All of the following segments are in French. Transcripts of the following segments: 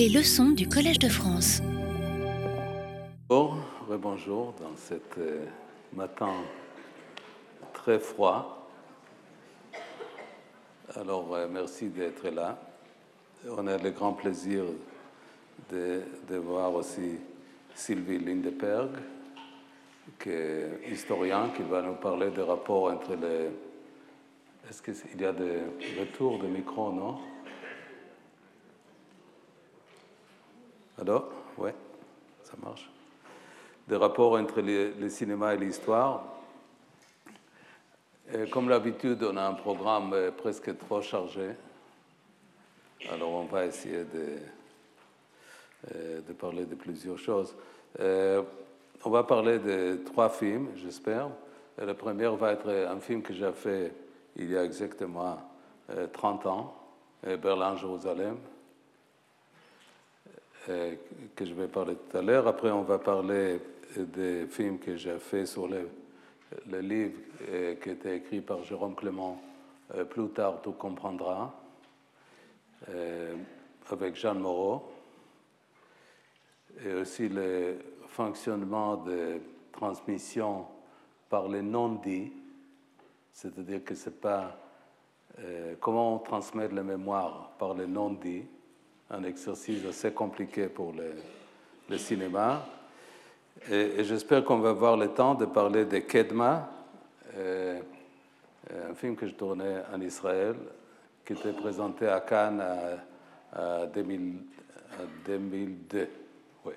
Les leçons du Collège de France. Bonjour, bonjour dans cet euh, matin très froid. Alors, euh, merci d'être là. On a le grand plaisir de, voir aussi Sylvie Lindeberg, qui est historien, qui va nous parler des rapports entre les... Est-ce qu'il y a des retours de micro, non? Alors, ouais, ça marche. Des rapports entre le, cinéma et l'histoire. Comme d'habitude, on a un programme euh, presque trop chargé. Alors, on va essayer de, euh, de parler de plusieurs choses. Euh, on va parler de trois films, j'espère. Le premier va être un film que j'ai fait il y a exactement 30 ans, Berlin-Jérusalem. Euh, que je vais parler tout à l'heure. Après, on va parler des films que j'ai fait sur le, livre euh, qui été écrit par Jérôme Clément, euh, Plus tard, tout comprendra, avec Jeanne Moreau. Et aussi le fonctionnement de transmission par les non-dits, c'est-à-dire que c'est pas comment on transmet la mémoire par les non-dits un exercice assez compliqué pour le, cinéma. Et, j'espère qu'on va avoir le temps de parler de Kedma, euh, un film que je tournais en Israël, qui était présenté à Cannes en 2002. Oui.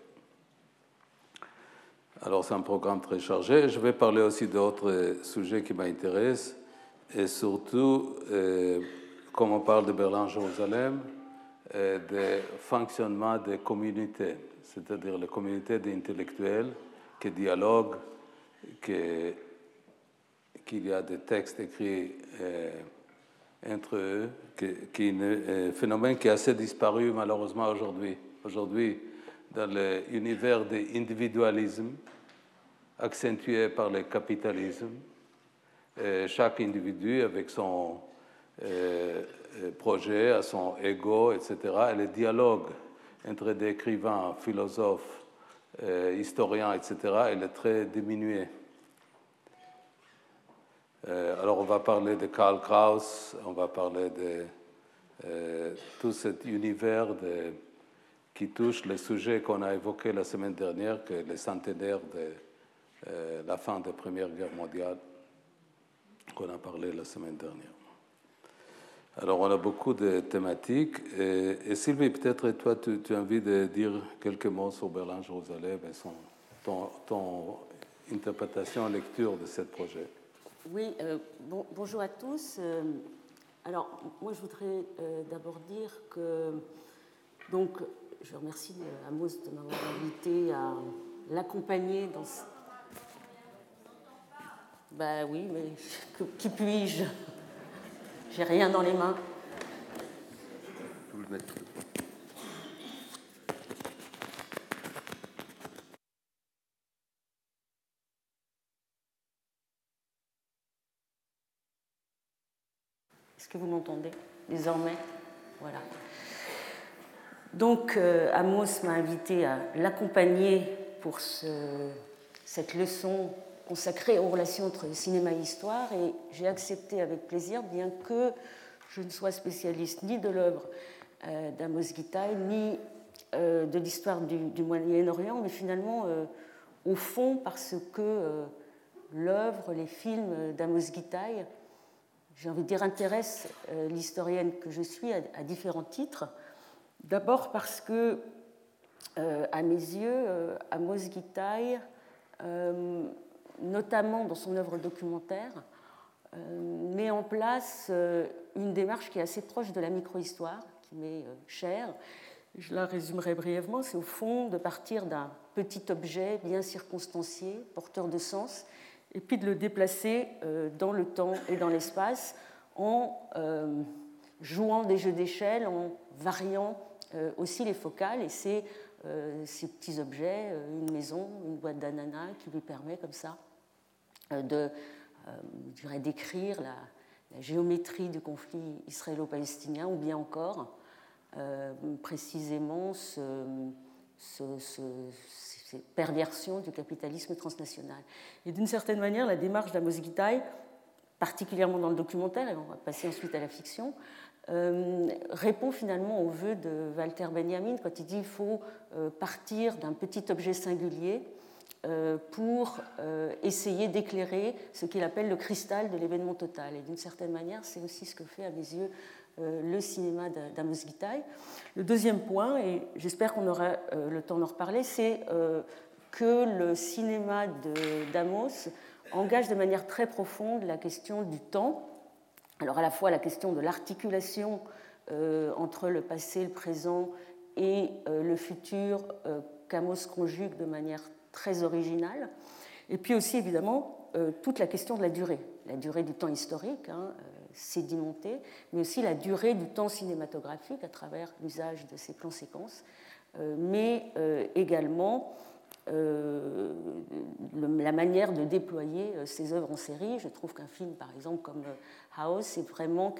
Alors c'est un programme très chargé. Je vais parler aussi d'autres sujets qui m'intéressent, et surtout, euh, comme on parle de Berlin-Jérusalem, euh, de fonctionnement des communautés, c'est-à-dire les communautés d'intellectuels qui dialoguent, qu'il y a des textes écrits euh, entre eux, qui, est un phénomène qui a assez disparu malheureusement aujourd'hui. Aujourd'hui, dans l'univers de l'individualisme, accentué par le capitalisme, euh, chaque individu avec son euh, projet, à son ego, etc. Et le dialogue entre des écrivains, philosophes, euh, historiens, etc., il est très diminué. Euh, alors on va parler de Karl Kraus, on va parler de tout cet univers qui touche le sujet qu'on a évoqué la semaine dernière, que le centenaire de la fin de la Première Guerre mondiale, qu'on a parlé la semaine dernière. Alors, on a beaucoup de thématiques. Et, Sylvie, peut-être toi, tu, as envie de dire quelques mots sur Berlin-Jérusalem et son, ton, ton, interprétation, lecture de ce projet. Oui, euh, bon, bonjour à tous. Euh, alors, moi, je voudrais euh, d'abord dire que, donc, je remercie Amos de m'avoir invité à l'accompagner dans ce... Ben oui, mais qui puis-je? J'ai rien dans les mains. Est-ce que vous m'entendez désormais? Voilà. Donc, euh, Amos m'a invité à l'accompagner pour cette leçon consacré aux relations entre cinéma et histoire et j'ai accepté avec plaisir, bien que je ne sois spécialiste ni de l'œuvre euh, d'Amos Gitaï, ni euh, de l'histoire du, Moyen-Orient, mais finalement, euh, au fond, parce que l'œuvre, les films d'Amos Gitaï, j'ai envie de dire, intéressent l'historienne que je suis à, différents titres. D'abord parce que, à mes yeux, Amos Gitaï notamment dans son œuvre documentaire, euh, met en place euh, une démarche qui est assez proche de la micro-histoire, qui m'est euh, chère. Je la résumerai brièvement. C'est au fond de partir d'un petit objet bien circonstancié, porteur de sens, et puis de le déplacer dans le temps et dans l'espace en jouant des jeux d'échelle, en variant aussi les focales. Et c'est ces petits objets, une maison, une boîte d'ananas, qui lui permet comme ça euh, de, euh, d'écrire la, géométrie du conflit israélo-palestinien, ou bien encore précisément ce, cette perversion du capitalisme transnational. Et d'une certaine manière, la démarche d'Amos Gitaï, particulièrement dans le documentaire, et on va passer ensuite à la fiction, euh, répond finalement au vœu de Walter Benjamin quand il dit qu'il faut euh, partir d'un petit objet singulier euh, pour essayer d'éclairer ce qu'il appelle le cristal de l'événement total. Et d'une certaine manière, c'est aussi ce que fait à mes yeux le cinéma d'Amos Gitaï. Le deuxième point, et j'espère qu'on aura le temps d'en reparler, c'est que le cinéma d'Amos engage de manière très profonde la question du temps alors à la fois la question de l'articulation euh, entre le passé, le présent et euh, le futur euh, qu'Amos conjugue de manière très originale, et puis aussi évidemment toute la question de la durée, la durée du temps historique, hein, sédimenté, mais aussi la durée du temps cinématographique à travers l'usage de ces plans séquences, mais également la manière de déployer euh, ces œuvres en série. Je trouve qu'un film, par exemple, comme euh, House, c'est vraiment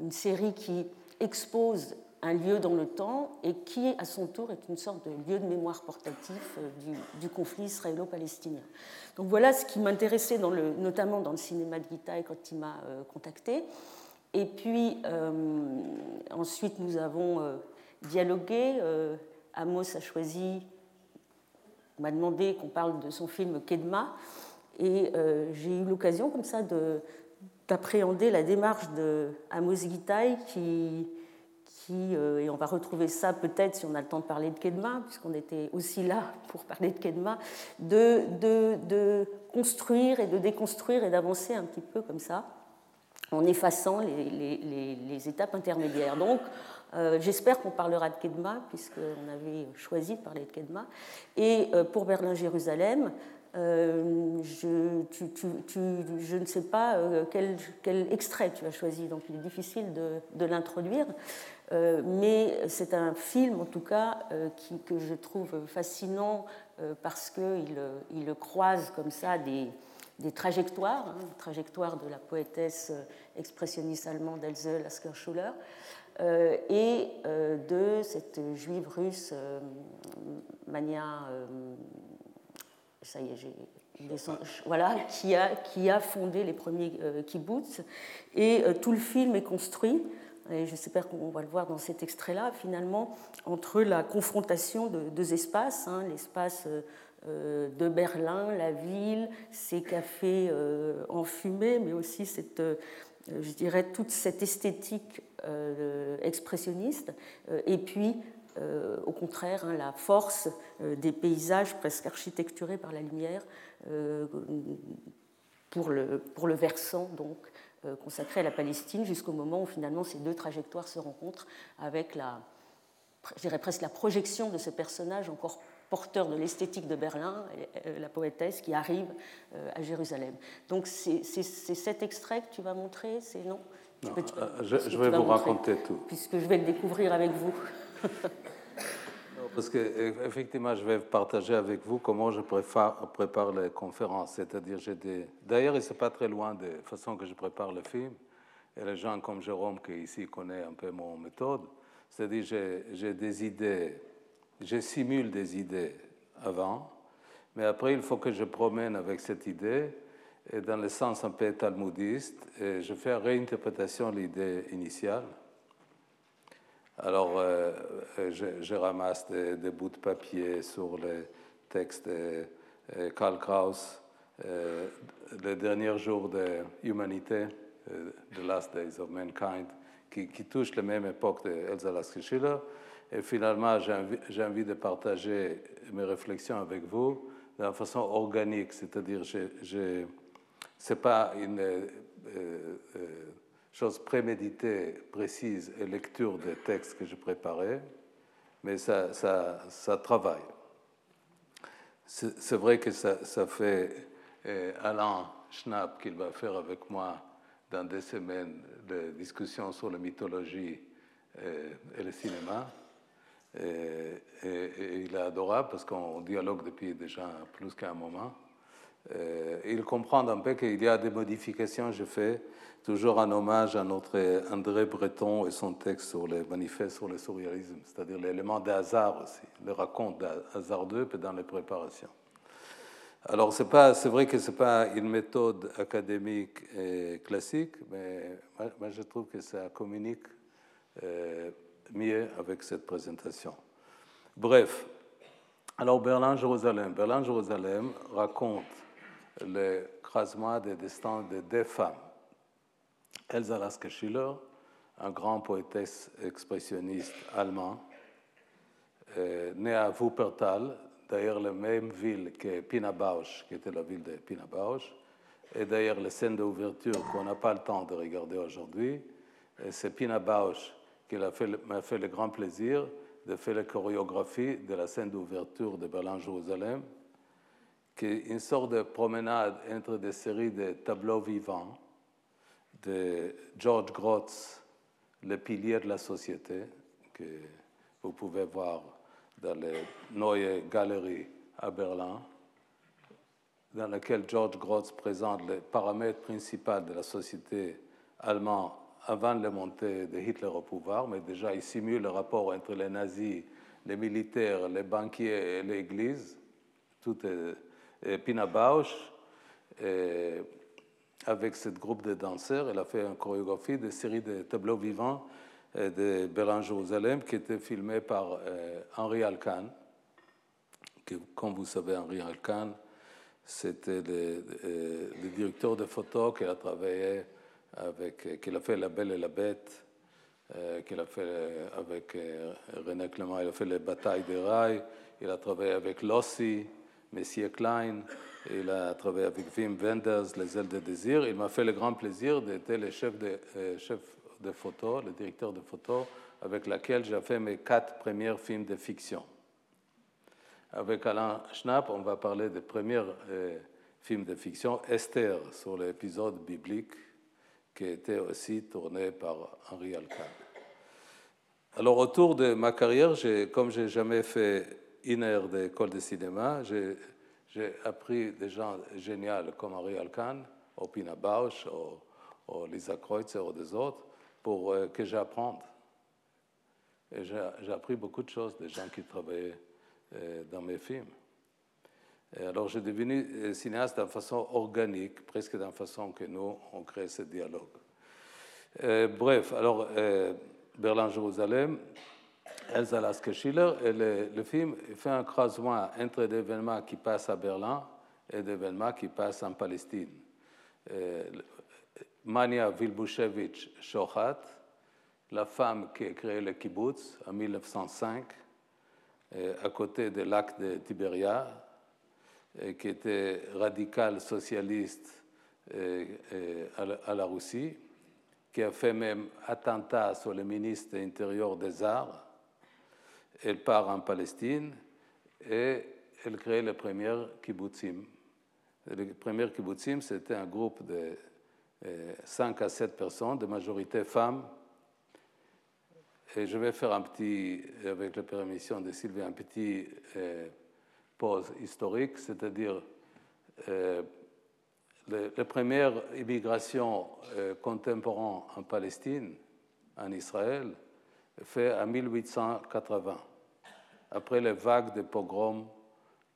une série qui expose un lieu dans le temps et qui, à son tour, est une sorte de lieu de mémoire portatif du, conflit israélo-palestinien. Donc voilà ce qui m'intéressait, notamment dans le cinéma de Gitaï quand il m'a contacté. Et puis, ensuite, nous avons dialogué. Amos a choisi m'a demandé qu'on parle de son film Kedma, et euh, j'ai eu l'occasion comme ça d'appréhender la démarche de Amos Gitaï qui, euh, et on va retrouver ça peut-être si on a le temps de parler de Kedma, puisqu'on était aussi là pour parler de Kedma, de, de, construire et de déconstruire et d'avancer un petit peu comme ça, en effaçant les, les, les étapes intermédiaires. Donc, euh, j'espère qu'on parlera de Kedma, puisqu'on avait choisi de parler de Kedma. Et euh, pour Berlin-Jérusalem, euh, je, ne sais pas quel, extrait tu as choisi, donc il est difficile de, l'introduire. mais c'est un film, en tout cas, que je trouve fascinant parce qu'il il croise comme ça des, des trajectoires, hein, trajectoires de la poétesse expressionniste allemande Else Lasker-Schuller, et euh, de cette juive russe euh, Mania, ça y est, voilà, qui a, fondé les premiers kibbutz. Et tout le film est construit, et j'espère qu'on va le voir dans cet extrait-là, finalement, entre la confrontation de deux espaces, hein, l'espace de Berlin, la ville, ses cafés enfumés, mais aussi cette, je dirais, toute cette esthétique euh, expressionniste, euh, et puis euh, au contraire hein, la force des paysages presque architecturés par la lumière pour le, pour le versant donc consacré à la Palestine jusqu'au moment où finalement ces deux trajectoires se rencontrent avec la, je dirais presque la projection de ce personnage encore porteur de l'esthétique de Berlin, la poétesse qui arrive à Jérusalem. Donc c'est cet extrait que tu vas montrer, c'est non? Euh, je, vais vous raconter tout. Puisque je vais le découvrir avec vous. parce qu'effectivement, je vais partager avec vous comment je prépare, prépare les conférences. C'est-à-dire, j'ai des... D'ailleurs, ce n'est pas très loin de la façon que je prépare le film. Et les gens comme Jérôme, qui ici connaît un peu mon méthode, c'est-à-dire, j'ai des idées, je simule des idées avant, mais après, il faut que je promène avec cette idée dans le sens un peu talmudiste, et je fais réinterprétation de l'idée initiale. Alors, euh, je, ramasse des, bouts de papier sur les textes de Karl Kraus, euh, le dernier jour de l'humanité, euh, The Last Days of Mankind, qui, qui touche la même époque d'Elsa Lasker-Schiller. Et finalement, j'ai envie, de partager mes réflexions avec vous de façon organique, c'est-à-dire j'ai ce n'est pas une euh, euh, chose préméditée, précise et lecture des textes que je préparais, mais ça, ça, ça travaille. C'est vrai que ça, fait euh, Alain Schnapp qu'il va faire avec moi dans des semaines de discussions sur la mythologie et le cinéma. Et, il est adorable parce qu'on dialogue depuis déjà plus qu'un moment. Ils comprennent un peu qu'il y a des modifications, je fais toujours un hommage à notre André Breton et son texte sur les manifestes sur le surréalisme, c'est-à-dire l'élément de hasard aussi, le raconte hasardeux dans les préparations. Alors, c'est, pas, c'est vrai que ce n'est pas une méthode académique et classique, mais moi, je trouve que ça communique euh, mieux avec cette présentation. Bref, alors Berlin-Jérusalem. Berlin-Jérusalem raconte le croisement des destins de deux femmes. Elsa Lasker Schiller, un grand poétesse expressionniste allemand, euh, née à Wuppertal, d'ailleurs la même ville que Pina Bausch, qui était la ville de Pina Bausch, et d'ailleurs les scènes d'ouverture qu'on n'a pas le temps de regarder aujourd'hui. C'est Pina Bausch qui m'a fait, fait, le grand plaisir de faire la chorégraphie de la scène d'ouverture de Berlin-Jérusalem, qui est une sorte de promenade entre des séries de tableaux vivants de George Grotz, le pilier de la société, que vous pouvez voir dans les Neue Galerie à Berlin, dans lequel George Grotz présente les paramètres principaux de la société allemande avant la montée de Hitler au pouvoir, mais déjà il simule le rapport entre les nazis, les militaires, les banquiers et l'Église. Tout est, Pina Bausch. Et avec ce groupe de danseurs, elle a fait une chorégraphie de série de tableaux vivants euh, de Berlin-Jérusalem qui était filmé par euh, Henri Alcan. comme vous savez, Henri Alcan, c'était le, euh, directeur de photos qui a travaillé avec, qui a fait La Belle et la Bête, qu'il a fait avec René Clément, il a fait les batailles des rails, il a travaillé avec Lossi, Messier Klein, il a travaillé avec Wim Wenders, Les ailes de désir. Il m'a fait le grand plaisir d'être le chef de, euh, chef de photo, le directeur de photo, avec lequel j'ai fait mes quatre premiers films de fiction. Avec Alain Schnapp, on va parler des premiers euh, films de fiction, Esther, sur l'épisode biblique, qui été aussi tourné par Henri Alcan. Alors, autour de ma carrière, comme je n'ai jamais fait une heure d'école de cinéma, j'ai appris des gens géniaux comme Henri Alcan, ou Pina Bausch, ou, Lisa Kreutzer, ou des autres, pour euh, que j'apprenne. Et j'ai appris beaucoup de choses des gens qui travaillaient euh, dans mes films. Et alors j'ai devenu euh, cinéaste d'une façon organique, presque d'une façon que nous, on crée ce dialogue. bref, alors Berlin-Jérusalem, Elsa Lasker-Schiller, le, film fait un croisement entre des événements qui passent à Berlin et des événements qui passent en Palestine. Euh, Mania Vilbushevich Shohat, la femme qui a créé le kibbutz en 1905, euh, à côté du lac de Tiberia, et qui était radicale socialiste euh, à la Russie, qui a fait même attentat sur le ministre intérieur des Arts elle part en Palestine et elle crée le premier kibbutzim. Le premier kibbutzim, c'était un groupe de 5 euh, à 7 personnes, de majorité femmes. Et je vais faire un petit, avec la permission de Sylvie, un petit euh, pause historique, c'est-à-dire euh, la première immigration euh, contemporaine en Palestine, en Israël, fait en 1880 après les vagues de pogroms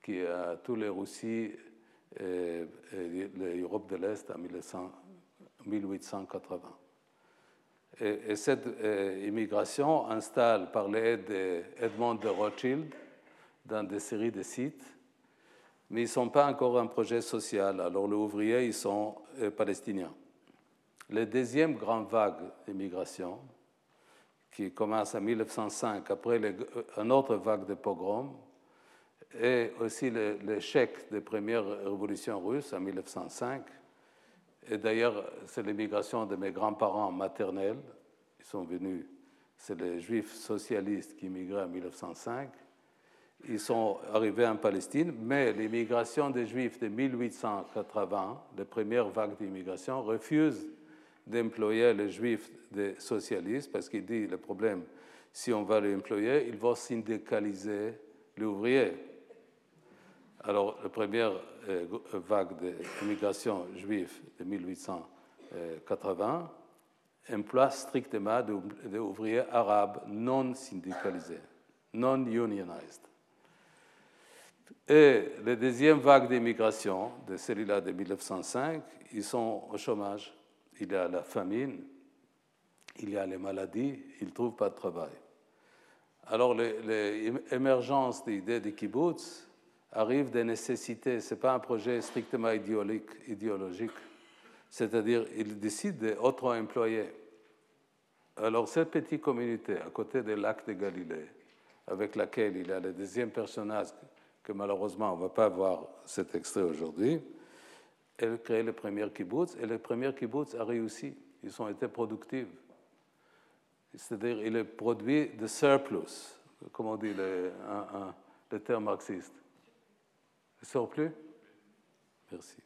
qui a tous les Russies et, l'Europe de l'Est en 1880. Et, cette euh, immigration installe par l'aide d'Edmond de Rothschild dans des séries de sites, mais ils ne sont pas encore un projet social. Alors les ouvriers, ils sont euh, palestiniens. La deuxième grande vague d'immigration, qui commence en 1905, après une euh, autre vague de pogroms, et aussi l'échec des premières révolutions russes en 1905. Et d'ailleurs, c'est l'immigration de mes grands-parents maternels. Ils sont venus, c'est les juifs socialistes qui immigraient en 1905. Ils sont arrivés en Palestine, mais l'immigration des juifs de 1880, la première vague d'immigration, refuse d'employer les juifs des socialistes, parce qu'il dit le problème, si on va les employer, il va syndicaliser l'ouvrier. Alors, la première vague d'immigration juive de 1880 emploie strictement des ouvriers arabes non syndicalisés, non unionized. Et la deuxième vague d'immigration, de celle-là de 1905, ils sont au chômage. Il y a la famine, il y a les maladies, ils ne trouvent pas de travail. Alors l'émergence des idées de kibbutz arrive des nécessités. Ce n'est pas un projet strictement idéologique. C'est-à-dire, ils décident d'auto-employer. Alors cette petite communauté, à côté des lacs de Galilée, avec laquelle il y a le deuxième personnage que malheureusement on ne va pas voir cet extrait aujourd'hui, elle crée le premier kibbutz et le premier kibbutz a réussi. Ils ont été productifs. C'est-à-dire il est produit de surplus, comme on dit le, le terme marxiste. Le surplus Merci.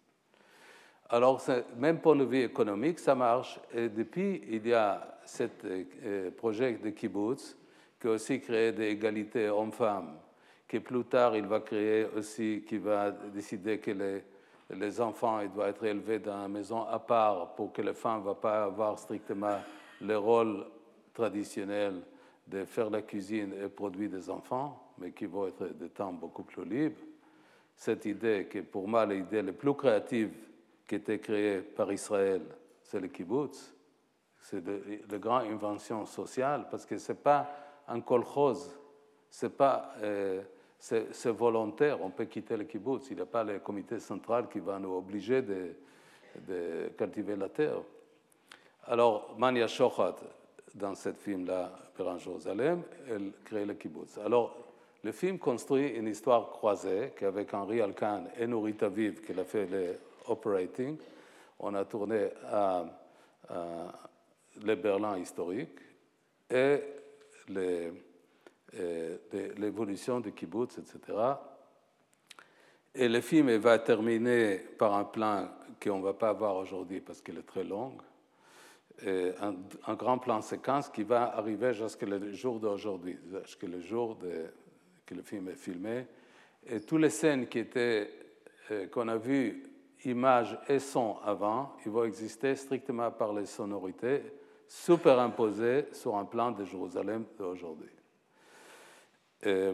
Alors, même pour le vie économique, ça marche. Et depuis, il y a ce euh, projet de kibbutz qui a aussi créé des égalités hommes-femmes que plus tard il va créer aussi, qui va décider que les, les enfants ils doivent être élevés dans une maison à part pour que les femmes ne vont pas avoir strictement le rôle traditionnel de faire la cuisine et produire des enfants, mais qui vont être des temps beaucoup plus libres. Cette idée, qui est pour moi l'idée la plus créative qui a été créée par Israël, c'est le kibbutz. C'est de grande invention sociale parce que ce n'est pas un kolkhoz, ce n'est pas. Euh, c'est volontaire, on peut quitter le kibbutz. Il n'y a pas le comité central qui va nous obliger de, cultiver la terre. Alors, Mania Shochat, dans ce film-là, en Jérusalem, elle crée le kibbutz. Alors, le film construit une histoire croisée qu'avec Henri Alcan et Nourita Vive, qui a fait le operating, on a tourné à, le Berlin historique et les l'évolution du kibbutz, etc. Et le film va terminer par un plan qu'on ne va pas voir aujourd'hui parce qu'il est très long, un, grand plan séquence qui va arriver jusqu'au jour d'aujourd'hui, jusqu'au jour de, que le film est filmé. Et toutes les scènes qui étaient, euh, qu'on a vues, images et son avant, ils vont exister strictement par les sonorités superimposées sur un plan de Jérusalem d'aujourd'hui. Euh,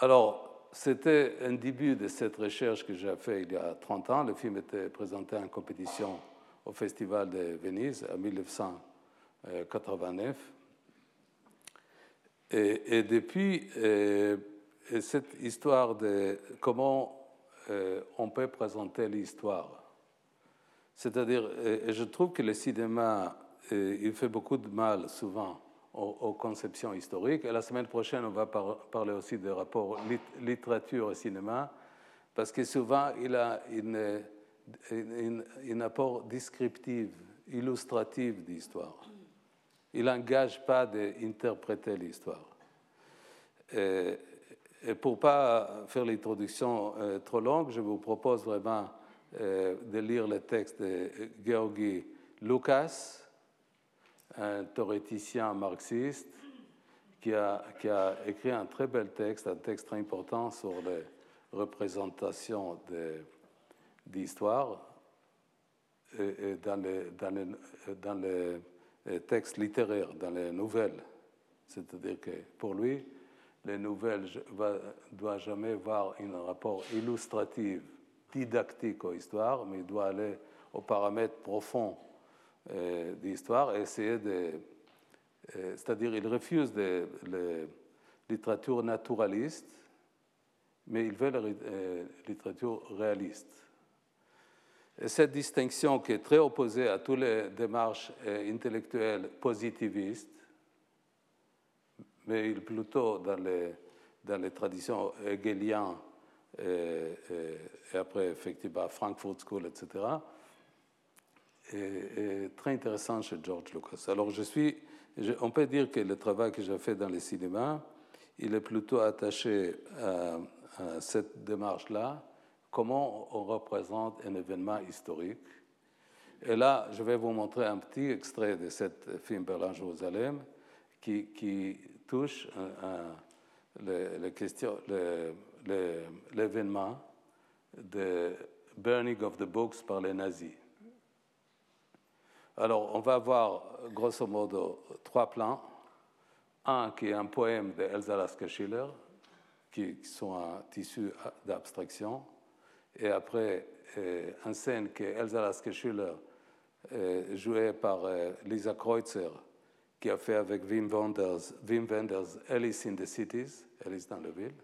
alors, c'était un début de cette recherche que j'ai fait il y a 30 ans. Le film était présenté en compétition au Festival de Venise en 1989. Et, depuis, euh, cette histoire de comment euh, on peut présenter l'histoire. C'est-à-dire, je trouve que le cinéma, il fait beaucoup de mal souvent aux, conceptions historiques. La semaine prochaine, on va parler aussi des rapports littérature et cinéma, parce que souvent, il a une, un apport descriptif, illustratif d'histoire. Il n'engage pas d'interpréter l'histoire. Et, pour ne pas faire l'introduction euh, trop longue, je vous propose vraiment euh, de lire le texte de Georgi Lucas, un théoréticien marxiste qui a, écrit un très bel texte, un texte très important sur les représentations d'histoire dans les, dans, les, les textes littéraires, dans les nouvelles. C'est-à-dire que pour lui, les nouvelles ne doivent jamais avoir un rapport illustratif, didactique aux histoires, mais doit aller aux paramètres profonds euh, d'histoire et essayer de. Euh, c'est-à-dire, il refuse la littérature naturaliste, mais il veut la euh, littérature réaliste. Et cette distinction qui est très opposée à toutes les démarches intellectuelles positivistes, mais plutôt dans les, dans les traditions hegeliennes et, et, après, effectivement, Frankfurt School, etc., est, très intéressant chez George Lucas. Alors, je suis, on peut dire que le travail que j'ai fait dans le cinéma, il est plutôt attaché à, cette démarche-là, comment on représente un événement historique. Et là, je vais vous montrer un petit extrait de ce film Berlin-Jérusalem qui, qui, touche les, questions, l'événement de burning of the books par les nazis. Alors, on va avoir grosso modo trois plans. Un qui est un poème de Elsa Lasker-Schiller, qui, sont un tissu d'abstraction. Et après, euh, une scène que Elsa Lasker-Schiller euh, jouée par euh, Lisa Kreutzer, qui a fait avec Wim Wenders, Wim Wenders Alice in the Cities, Alice dans la ville,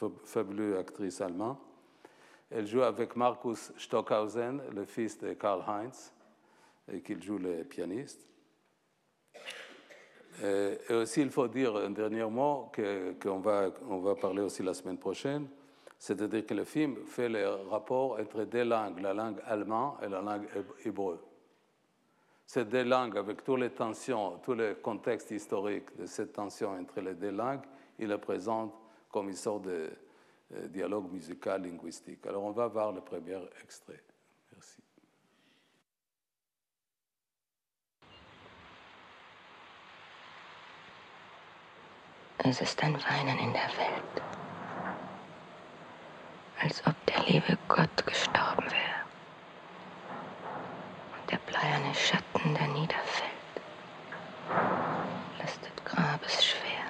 une fabuleuse actrice allemande. Elle joue avec Markus Stockhausen, le fils de Karl Heinz, qu'il joue le pianiste. Et aussi, il faut dire un dernier mot qu'on va, on va parler aussi la semaine prochaine, c'est-à-dire que le film fait le rapport entre deux langues, la langue allemande et la langue hébreu. Ces deux langues, avec toutes les tensions, tout le contexte historique de cette tension entre les deux langues, il le présente comme une sorte de euh, dialogue musical linguistique. Alors on va voir le premier extrait. Es ist ein Weinen in der Welt, als ob der liebe Gott gestorben wäre und der bleierne Schatten, der niederfällt, lastet grabesschwer.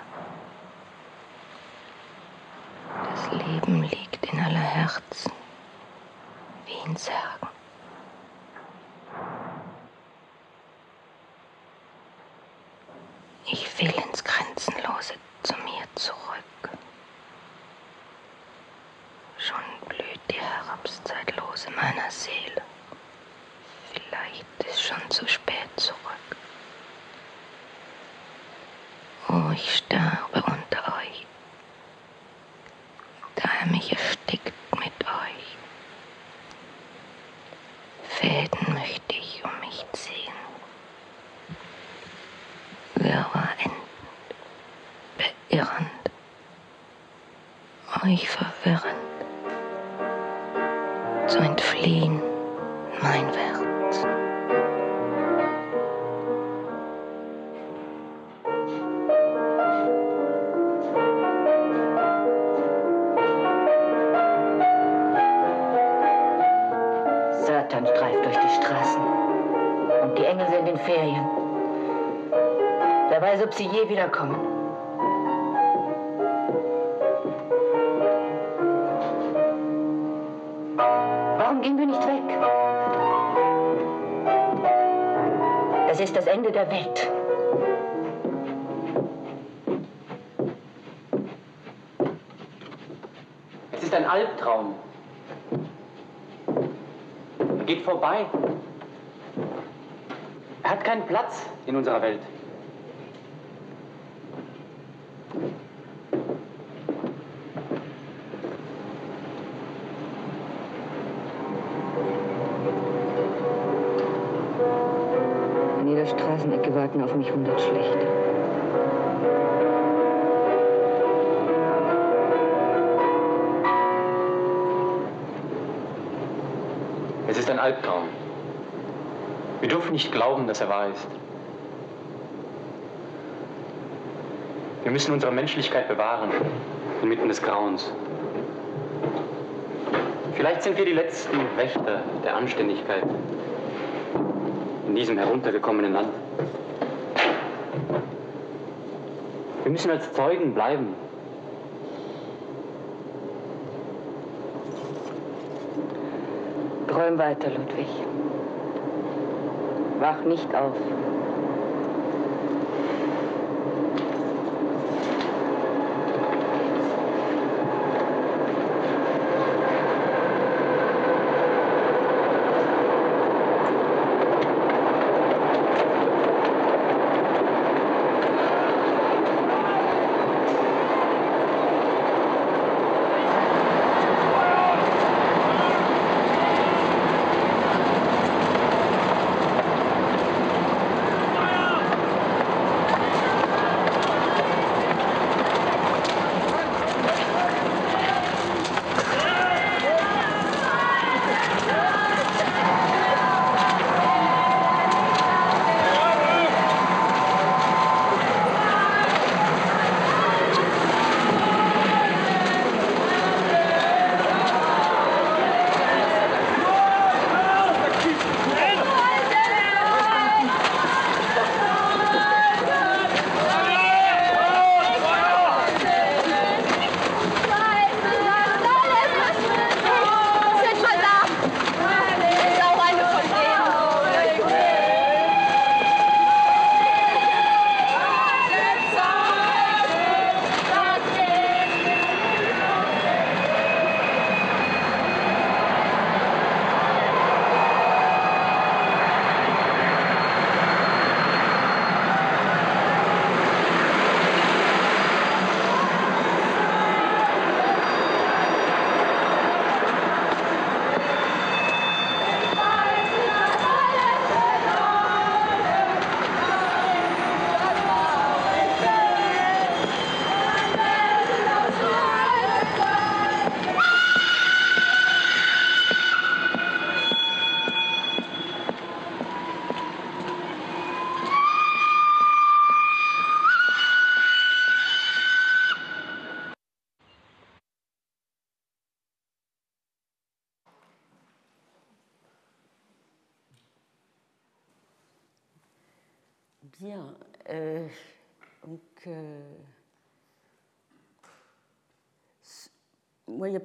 Das Leben liegt in aller Herzen, wie in Särgen. völlig verwirrend. Zu entfliehen mein Wert. Satan streift durch die Straßen und die Engel sind in Ferien. Dabei, ob sie je wiederkommen. Ende der Welt. Es ist ein Albtraum. Er geht vorbei. Er hat keinen Platz in unserer Welt. Warten auf mich hundert Schlechte. Es ist ein Albtraum. Wir dürfen nicht glauben, dass er wahr ist. Wir müssen unsere Menschlichkeit bewahren, inmitten des Grauens. Vielleicht sind wir die letzten Wächter der Anständigkeit in diesem heruntergekommenen Land. Wir müssen als Zeugen bleiben. Träum weiter, Ludwig. Wach nicht auf.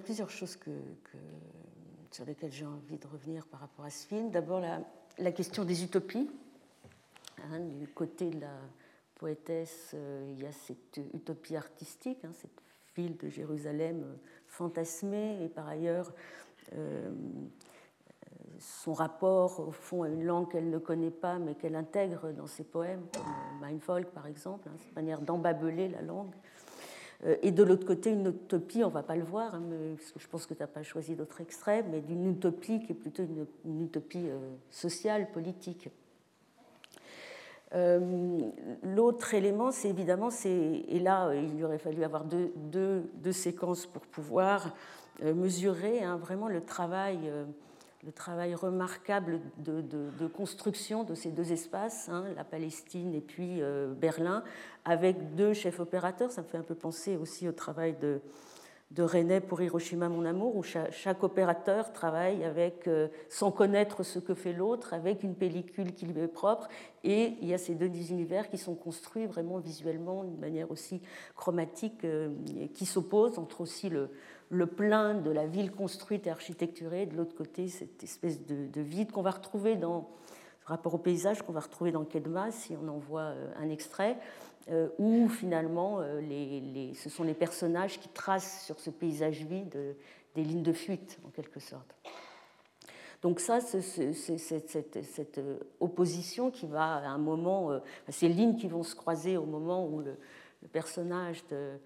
Plusieurs choses que, sur lesquelles j'ai envie de revenir par rapport à ce film. D'abord, la, question des utopies. Hein, du côté de la poétesse, euh, il y a cette utopie artistique, hein, cette ville de Jérusalem fantasmée, et par ailleurs, son rapport au fond à une langue qu'elle ne connaît pas mais qu'elle intègre dans ses poèmes, comme Mindfolk par exemple, hein, cette manière d'embabeler la langue. Euh, et de l'autre côté, une utopie, on ne va pas le voir, hein, je pense que tu n'as pas choisi d'autres extraits, mais d'une utopie qui est plutôt une, utopie euh, sociale, politique. Euh, l'autre élément, c'est évidemment, et là, il aurait fallu avoir deux, deux, séquences pour pouvoir mesurer hein, vraiment le travail le travail remarquable de, construction de ces deux espaces, hein, la Palestine et puis euh, Berlin, avec deux chefs opérateurs. Ça me fait un peu penser aussi au travail de, de René pour Hiroshima, mon amour, où chaque, opérateur travaille avec, euh, sans connaître ce que fait l'autre, avec une pellicule qui lui est propre. Et il y a ces deux univers qui sont construits vraiment visuellement d'une manière aussi chromatique, euh, qui s'opposent entre aussi le, le plein de la ville construite et architecturée, de l'autre côté, cette espèce de, vide qu'on va retrouver dans, rapport au paysage, qu'on va retrouver dans Kedma, si on en voit euh, un extrait, euh, où finalement euh, les, ce sont les personnages qui tracent sur ce paysage vide des lignes de fuite, en quelque sorte. Donc ça, c'est cette, opposition qui va à un moment, ces lignes qui vont se croiser au moment où le personnage de,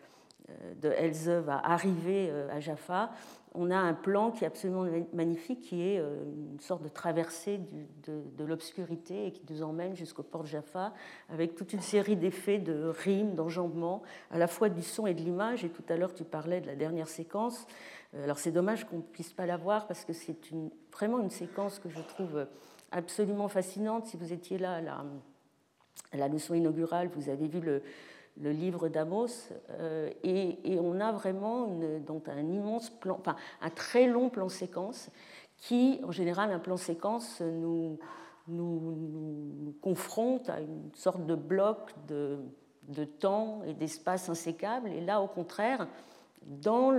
de Else va arriver euh, à Jaffa, on a un plan qui est absolument magnifique, qui est euh, une sorte de traversée de, l'obscurité et qui nous emmène jusqu'au port de Jaffa, avec toute une série d'effets de rimes, d'enjambements, à la fois du son et de l'image. Et tout à l'heure, tu parlais de la dernière séquence. Euh, alors c'est dommage qu'on ne puisse pas la voir parce que c'est vraiment une séquence que je trouve absolument fascinante. Si vous étiez là à la leçon inaugurale, vous avez vu le, le livre d'Amos, euh, et, on a vraiment une, un immense plan, enfin, un très long plan séquence qui, en général, un plan séquence nous, nous, confronte à une sorte de bloc de, de temps et d'espace insécable. Et là, au contraire, dans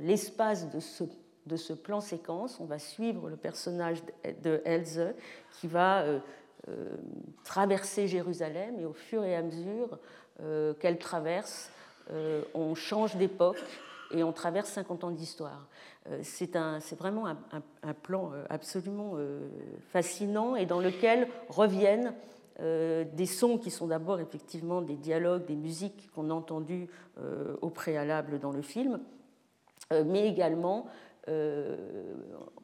l'espace le, de, ce, de ce plan séquence, on va suivre le personnage de Elze qui va euh, traverser Jérusalem et au fur et à mesure euh, qu'elle traverse, euh, on change d'époque et on traverse 50 ans d'histoire. C'est vraiment un, un, plan absolument fascinant et dans lequel reviennent des sons qui sont d'abord effectivement des dialogues, des musiques qu'on a entendues au préalable dans le film, mais également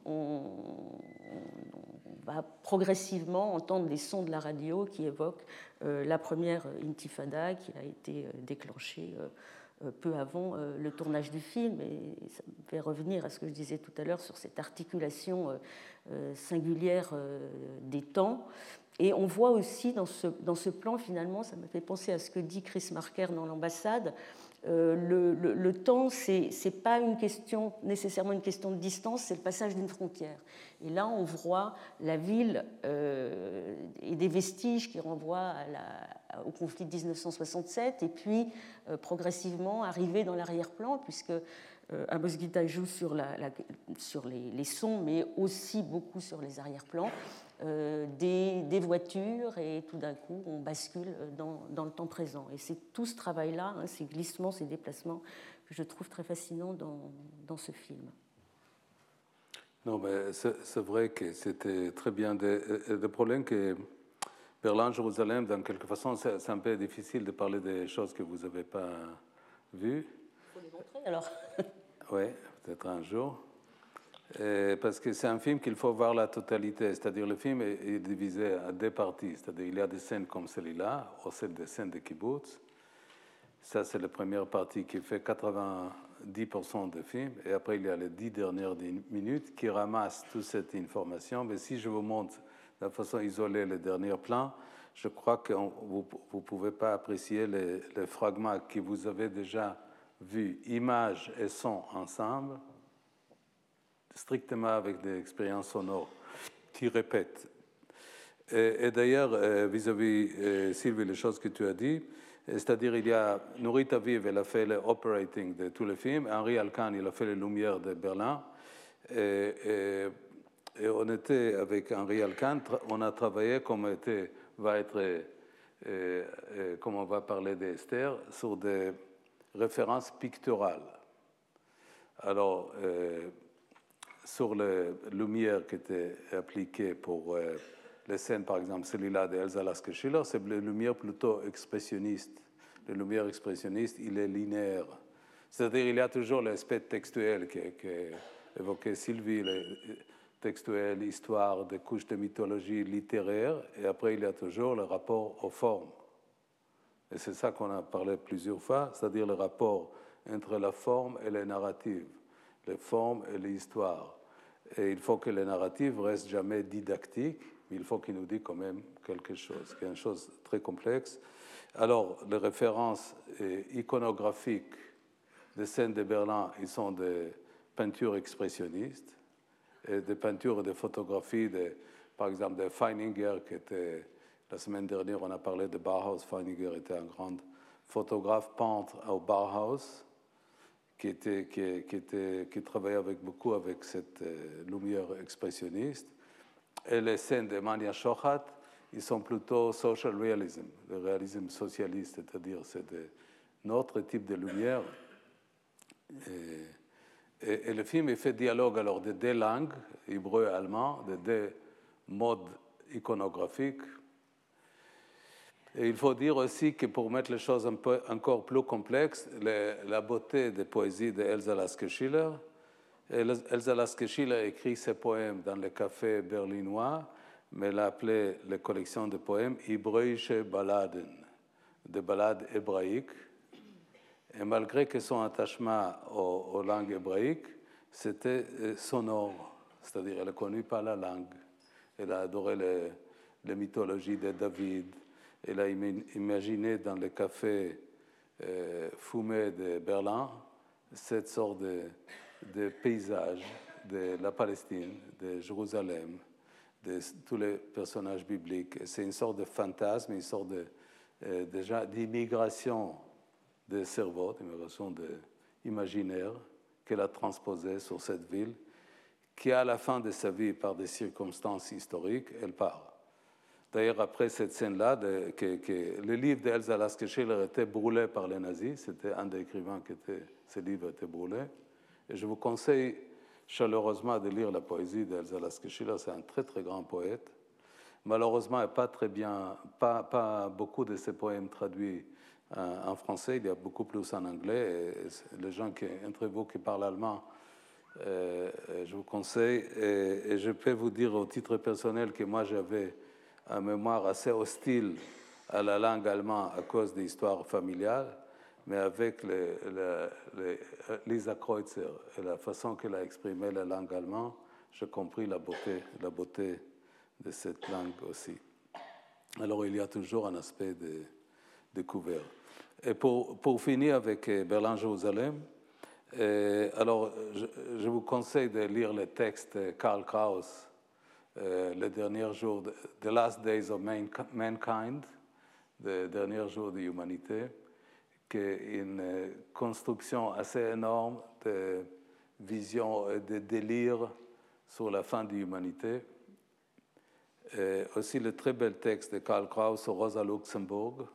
on, va progressivement entendre les sons de la radio qui évoquent euh, la première intifada qui a été euh, déclenchée euh, peu avant le tournage du film. Et ça me fait revenir à ce que je disais tout à l'heure sur cette articulation singulière des temps. Et on voit aussi dans ce, dans ce plan, finalement, ça me fait penser à ce que dit Chris Marker dans l'ambassade, euh, le, temps, ce n'est pas une question, nécessairement une question de distance, c'est le passage d'une frontière. Et là, on voit la ville euh, et des vestiges qui renvoient au conflit de 1967, et puis euh, progressivement arriver dans l'arrière-plan, puisque Amos Gita joue sur, les, sons, mais aussi beaucoup sur les arrière-plans. Euh, des, voitures et tout d'un coup on bascule dans, le temps présent. Et c'est tout ce travail-là, hein, ces glissements, ces déplacements, que je trouve très fascinants dans, ce film. Non, mais c'est vrai que c'était très bien. Le problème que Berlin-Jérusalem, dans quelque façon, c'est un peu difficile de parler des choses que vous n'avez pas vues. Il faut les montrer alors. oui, peut-être un jour. Euh, parce que c'est un film qu'il faut voir la totalité, c'est-à-dire le film est, divisé à deux parties, c'est-à-dire il y a des scènes comme celle-là, ou celle des scènes de kibbutz. Ça, c'est la première partie qui fait 90% du film, et après il y a les dix dernières minutes qui ramassent toute cette information. Mais si je vous montre de façon isolée les derniers plans, je crois que vous ne pouvez pas apprécier les, les fragments que vous avez déjà vus, images et sons ensemble strictement avec des expériences sonores qui répètent. Et, d'ailleurs, vis-à-vis, Sylvie, les choses que tu as dit, c'est-à-dire, il y a Nourit Aviv, elle a fait le operating de tous les films. Henri Alcan, il a fait les lumières de Berlin. Et, on était avec Henri Alcan, on a travaillé comme on va parler d'Esther, sur des références picturales. Alors, euh, sur les lumières qui étaient appliquées pour euh, les scènes, par exemple, celui-là d'Elsa Lasker-Schiller, c'est les lumières plutôt expressionnistes. Les lumières expressionnistes, il est linéaire. C'est-à-dire, il y a toujours l'aspect textuel qui, évoqué Sylvie, le textuel, histoire, des couches de mythologie littéraire, et après, il y a toujours le rapport aux formes. Et c'est ça qu'on a parlé plusieurs fois, c'est-à-dire le rapport entre la forme et les narratives, les formes et l'histoire. Et il faut que les narratives restent jamais didactiques, mais il faut qu'ils nous disent quand même quelque chose, quelque chose très complexe. Alors, les références iconographiques des scènes de Berlin, ils sont des peintures expressionnistes, des peintures et des photographies, de, par exemple, de Feininger, qui était, la semaine dernière, on a parlé de Bauhaus. Feininger était un grand photographe peintre au Bauhaus qui, était, qui, travaillait avec, beaucoup avec cette euh, lumière expressionniste. Et les scènes de Mania Shochat, ils sont plutôt social realism, le réalisme socialiste, c'est-à-dire c'est un autre type de lumière. Et, et, le film est fait dialogue alors de deux langues, hébreu et allemand, de deux modes iconographiques, et il faut dire aussi que pour mettre les choses encore plus complexes, la beauté des poésies d'Elsa Lasker-Schiller. Elsa Lasker-Schiller écrit ses poèmes dans les cafés berlinois, mais elle a appelé les collections de poèmes Hebräische Balladen, des ballades hébraïques. Et malgré que son attachement aux, langues hébraïques, c'était euh, sonore, c'est-à-dire elle ne connaît pas la langue. Elle a adoré les, les mythologies de David, elle a imaginé dans le café euh, fumé de Berlin cette sorte de, paysage de la Palestine, de Jérusalem, de tous les personnages bibliques. C'est une sorte de fantasme, une sorte de, euh, déjà d'immigration des cerveaux, d'immigration de, imaginaire qu'elle a transposée sur cette ville, qui à la fin de sa vie, par des circonstances historiques, elle part. D'ailleurs, après cette scène-là, que, le livre d'Elsa Lasker-Schiller était brûlé par les nazis. C'était un des écrivains qui était, ce livre était brûlé. Et je vous conseille chaleureusement de lire la poésie d'Elsa Lasker-Schiller. C'est un très, très grand poète. Malheureusement, il n'y a pas très bien, pas, beaucoup de ses poèmes traduits en, français. Il y a beaucoup plus en anglais. Les gens qui, entre vous qui parlent allemand, euh, je vous conseille. Et, je peux vous dire au titre personnel que moi, j'avais un mémoire assez hostile à la langue allemande à cause des histoires familiales, mais avec les, Lisa Kreutzer et la façon qu'elle a exprimé la langue allemande, j'ai compris la beauté, de cette langue aussi. Alors il y a toujours un aspect de découvert. Et pour, finir avec euh, Berlin-Jérusalem, euh, alors je, je, vous conseille de lire le texte de Karl Kraus euh, les derniers jours, de, The Last Days of Mankind, les derniers jours de l'humanité, qui est une euh, construction assez énorme de vision de délire sur la fin de l'humanité. aussi le très bel texte de Karl Kraus sur Rosa Luxembourg,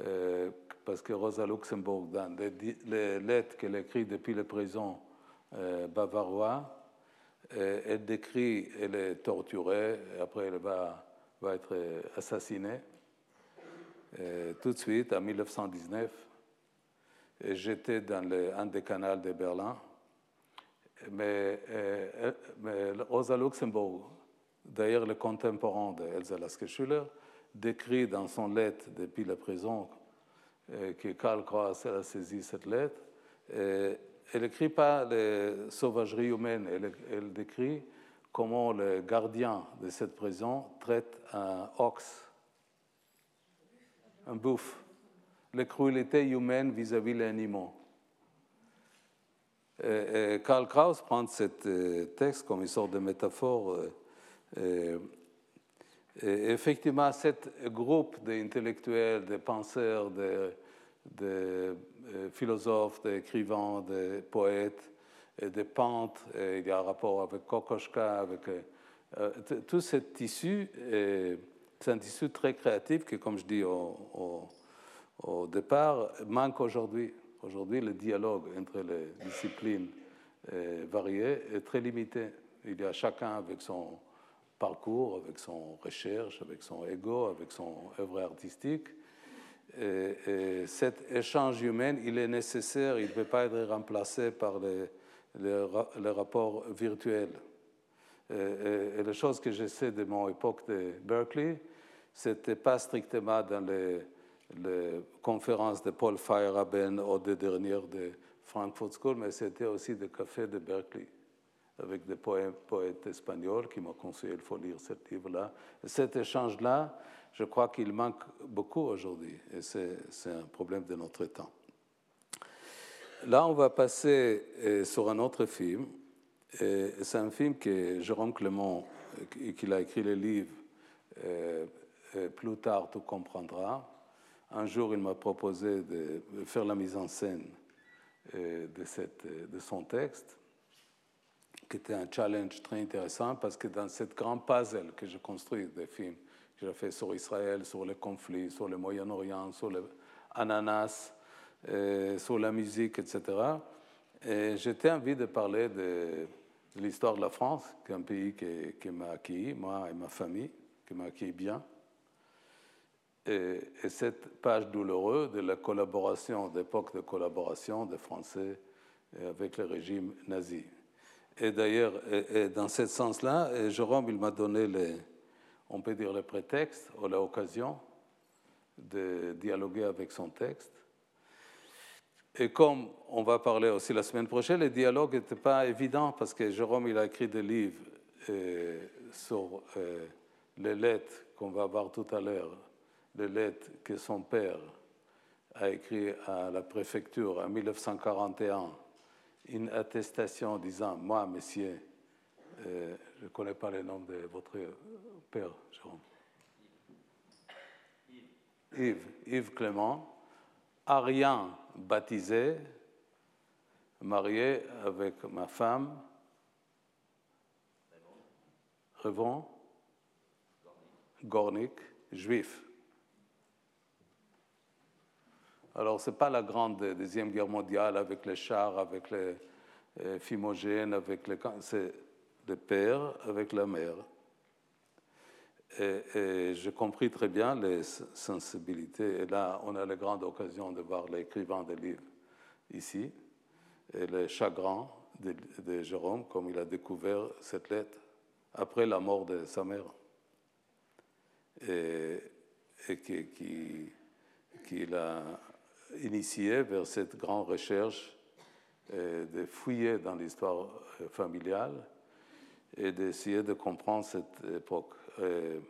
euh, parce que Rosa Luxembourg, dans les, lettres qu'elle écrit depuis les prisons bavarois, elle décrit, elle est torturée, et après elle va, être assassinée. tout de suite, en 1919, j'étais dans un des canaux de Berlin. Mais, Rosa Luxembourg, d'ailleurs le contemporain d'Elsa Lasker-Schüller, décrit dans son lettre depuis la prison que Karl Kraus a saisi cette lettre. Et elle n'écrit pas les sauvageries humaines, elle, décrit comment le gardien de cette prison traite un ox, un bouffe, les cruautés humaines vis-à-vis des animaux. Karl Kraus prend ce euh, texte comme une sorte de métaphore euh, Et effectivement, ce groupe d'intellectuels, de penseurs, de, de philosophes, d'écrivains, de poètes, et de peintres, il y a un rapport avec Kokoschka, avec tout ce tissu, c'est un tissu très créatif qui, comme je dis au, au départ, manque aujourd'hui. Aujourd'hui, le dialogue entre les disciplines variées est très limité. Il y a chacun avec son parcours, avec son recherche, avec son ego, avec son œuvre artistique. Et, cet échange humain, il est nécessaire, il ne peut pas être remplacé par les, les, rapports virtuels. Et, les choses que je sais de mon époque de Berkeley, ce n'était pas strictement dans les, les, conférences de Paul Feyerabend ou des dernières de Frankfurt School, mais c'était aussi des cafés de Berkeley avec des poètes, espagnols qui m'ont conseillé, il faut lire ce livre-là. Cet échange-là, je crois qu'il manque beaucoup aujourd'hui, et c'est un problème de notre temps. Là, on va passer euh, sur un autre film. C'est un film que Jérôme Clément, euh, qu'il a écrit le livre euh, Plus tard, tu comprendras. Un jour, il m'a proposé de faire la mise en scène de son texte qui était un challenge très intéressant parce que dans cette grande puzzle que je construis des films que j'ai fait sur Israël, sur les conflits, sur le Moyen-Orient, sur l'ananas, euh, sur la musique, etc., j'étais envie de parler de, l'histoire de la France, qui est un pays qui, m'a accueilli, moi et ma famille, qui m'a accueilli bien. Et, et, cette page douloureuse de la collaboration, d'époque de collaboration des Français avec le régime nazi. Et d'ailleurs, dans ce sens-là, Jérôme, il m'a donné, on peut dire, le prétexte ou l'occasion de dialoguer avec son texte. Et comme on va parler aussi la semaine prochaine, le dialogue n'était pas évident parce que Jérôme, il a écrit des livres euh, sur euh, les lettres qu'on va voir tout à l'heure, les lettres que son père a écrites à la préfecture en 1941 une attestation disant Moi, monsieur, euh, je ne connais pas le nom de votre père, Jérôme. Yves, Yves Clément, arien baptisé, marié avec ma femme, Revon, Gornik, juif. Alors, ce n'est pas la grande Deuxième Guerre mondiale avec les chars, avec les euh, avec les... C'est le père avec la mère. Et, j'ai compris très bien les sensibilités. Et là, on a la grande occasion de voir l'écrivain des livres ici, et le chagrin de, Jérôme, comme il a découvert cette lettre après la mort de sa mère. Et, et qu'il qui, a initié vers cette grande recherche euh, de fouiller dans l'histoire euh, familiale et d'essayer de comprendre cette époque. Euh,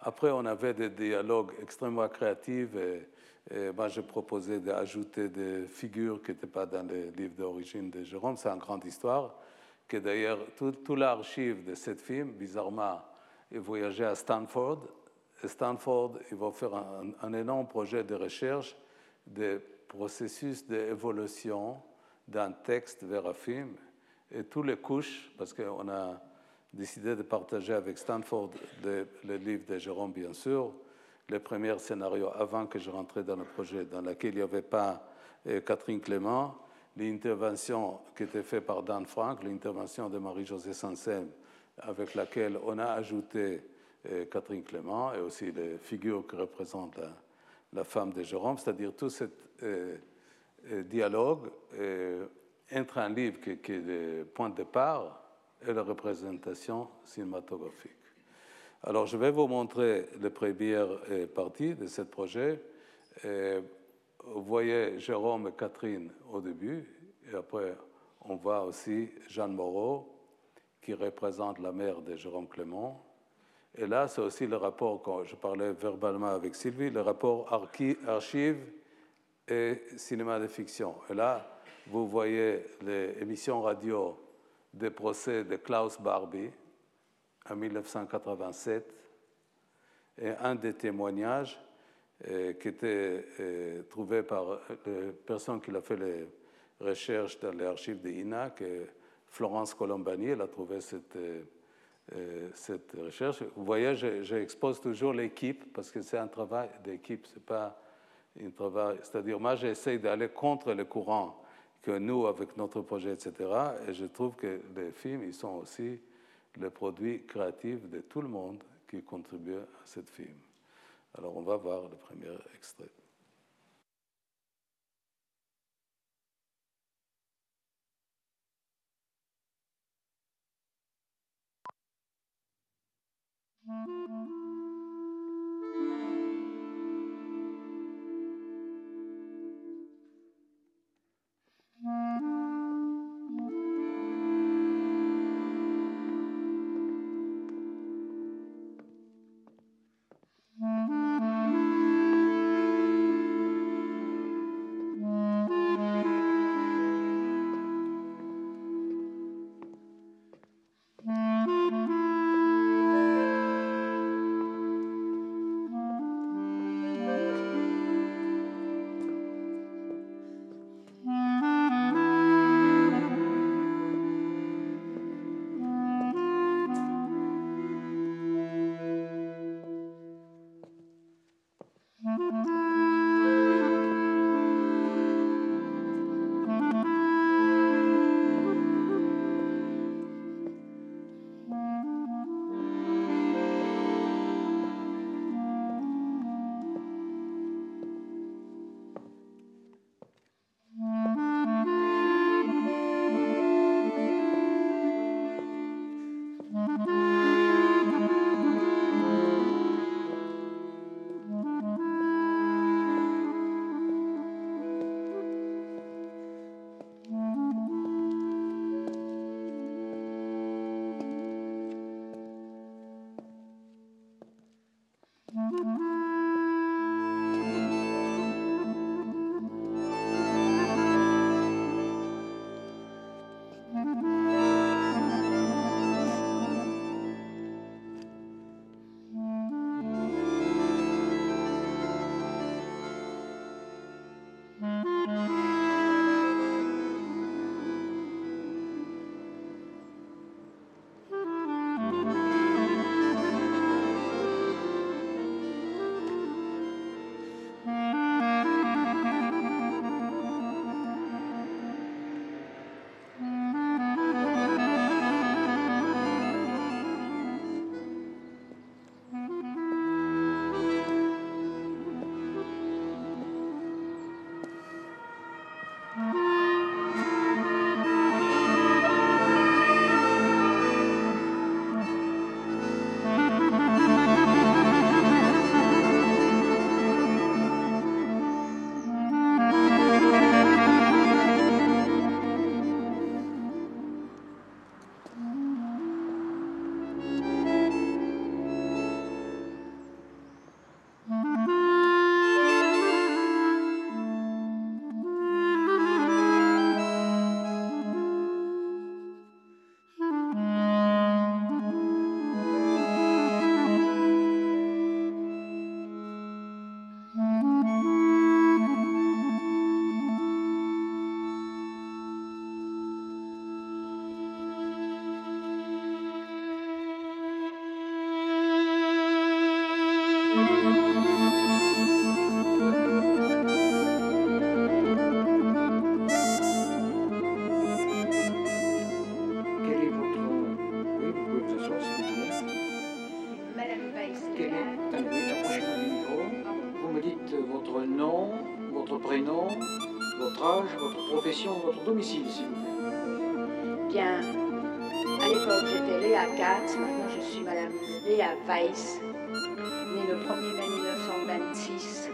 après, on avait des dialogues extrêmement créatifs. Et, moi, je proposais d'ajouter des figures qui n'étaient pas dans les livres d'origine de Jérôme. C'est une grande histoire. Que d'ailleurs, tout, l'archive de ce film, bizarrement, est voyagé à Stanford Stanford, ils vont faire un, énorme projet de recherche des processus d'évolution d'un texte vers un film. Et toutes les couches, parce qu'on a décidé de partager avec Stanford le, livre de Jérôme, bien sûr, les premiers scénarios avant que je rentrais dans le projet, dans lequel il n'y avait pas euh, Catherine Clément, l'intervention qui était faite par Dan Frank, l'intervention de Marie-Josée Sansem, avec laquelle on a ajouté Catherine Clément et aussi les figures qui représentent la, femme de Jérôme, c'est-à-dire tout ce euh, euh, dialogue euh, entre un livre qui, est le point de départ et la représentation cinématographique. Alors je vais vous montrer les premières parties de ce projet. Vous voyez Jérôme et Catherine au début, et après on voit aussi Jeanne Moreau, qui représente la mère de Jérôme Clément, et là, c'est aussi le rapport, quand je parlais verbalement avec Sylvie, le rapport archives et cinéma de fiction. Et là, vous voyez les émissions radio des procès de Klaus Barbie en 1987. Et un des témoignages qui était trouvé par la personne qui a fait les recherches dans les archives de INAC, Florence Colombani, elle a trouvé cette, cette recherche. Vous voyez, j'expose toujours l'équipe parce que c'est un travail d'équipe, c'est pas un travail. C'est-à-dire, moi, j'essaie d'aller contre le courant que nous, avec notre projet, etc. Et je trouve que les films, ils sont aussi le produit créatif de tout le monde qui contribue à ce film. Alors, on va voir le premier extrait. Mm-hmm. Domicile, s'il vous plaît. Bien. À l'époque, j'étais Léa Katz, maintenant je suis Madame Léa Weiss, née le 1er mai 1926.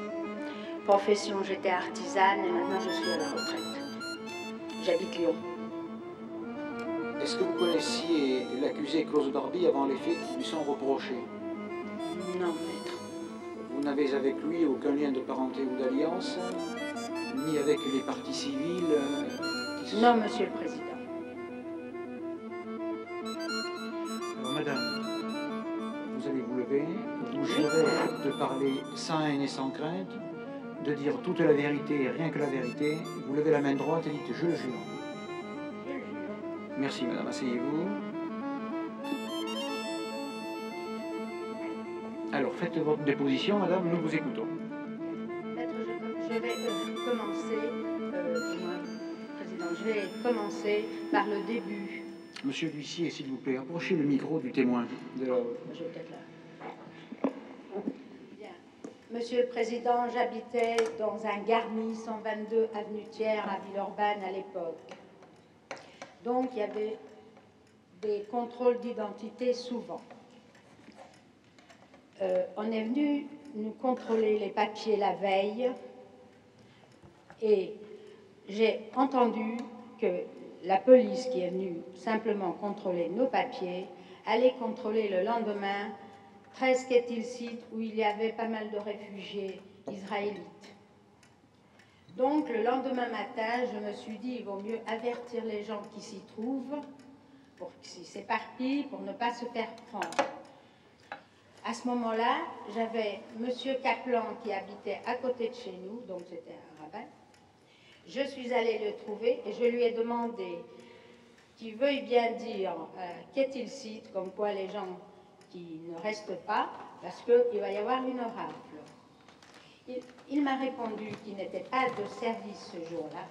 Profession, j'étais artisane et maintenant je suis à la retraite. J'habite Lyon. Est-ce que vous connaissiez l'accusé Claude Darby avant les faits qui lui sont reprochés? Non, maître. Vous n'avez avec lui aucun lien de parenté ou d'alliance Ni avec les partis civils non, Monsieur le Président. Alors, Madame, vous allez vous lever, vous jurez de parler sans haine et sans crainte, de dire toute la vérité et rien que la vérité. Vous levez la main droite et dites Je le jure. Merci, Madame. Asseyez-vous. Alors, faites votre déposition, Madame, nous vous écoutons. Je vais euh, commencer je vais commencer par le début. Monsieur l'huissier, s'il vous plaît, approchez le micro du témoin. De la- Je vais peut-être là. Bien. Monsieur le Président, j'habitais dans un garni 122 avenue Thiers à Villeurbanne à l'époque. Donc il y avait des contrôles d'identité souvent. Euh, on est venu nous contrôler les papiers la veille et j'ai entendu que la police qui est venue simplement contrôler nos papiers allait contrôler le lendemain Presqu'est-il site où il y avait pas mal de réfugiés israélites. Donc le lendemain matin, je me suis dit, il vaut mieux avertir les gens qui s'y trouvent pour qu'ils s'éparpillent, pour ne pas se faire prendre. À ce moment-là, j'avais Monsieur Kaplan qui habitait à côté de chez nous, donc c'était rabbin. Je suis allée le trouver et je lui ai demandé qu'il veuille bien dire euh, qu'est-il site, comme quoi les gens qui ne restent pas, parce qu'il va y avoir une rafle. Il, il m'a répondu qu'il n'était pas de service ce jour-là,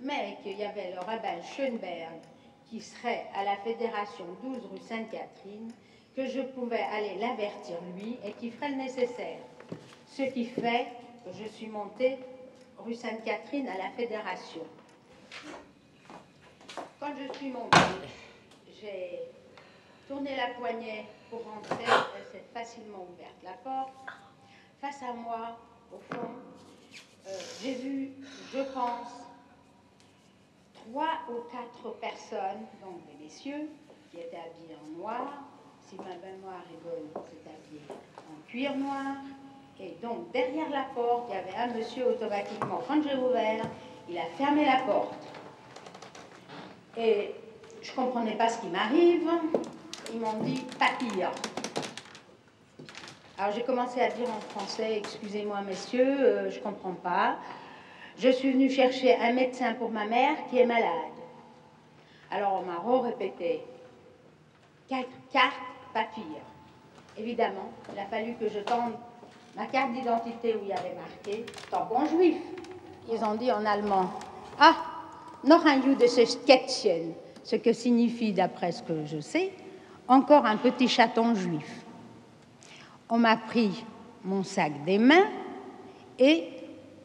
mais qu'il y avait le rabbin Schoenberg qui serait à la Fédération 12 rue Sainte-Catherine, que je pouvais aller l'avertir lui et qui ferait le nécessaire. Ce qui fait que je suis montée rue Sainte-Catherine à la Fédération. Quand je suis montée, j'ai tourné la poignée pour rentrer, s'est facilement ouverte la porte. Face à moi, au fond, euh, j'ai vu, je pense, trois ou quatre personnes, donc des messieurs, qui étaient habillés en noir. Si ma mémoire est bonne, c'est habillé en cuir noir. Et donc, derrière la porte, il y avait un monsieur automatiquement. Quand j'ai ouvert, il a fermé la porte. Et je ne comprenais pas ce qui m'arrive. Ils m'ont dit papillon. Alors j'ai commencé à dire en français, excusez-moi messieurs, euh, je ne comprends pas. Je suis venue chercher un médecin pour ma mère qui est malade. Alors on m'a répété quatre cartes papillon. Évidemment, il a fallu que je tende ma carte d'identité où il y avait marqué tampon juif. Ils ont dit en allemand Ah, noch ein jüdisches Kätzchen, ce que signifie, d'après ce que je sais, encore un petit chaton juif. On m'a pris mon sac des mains et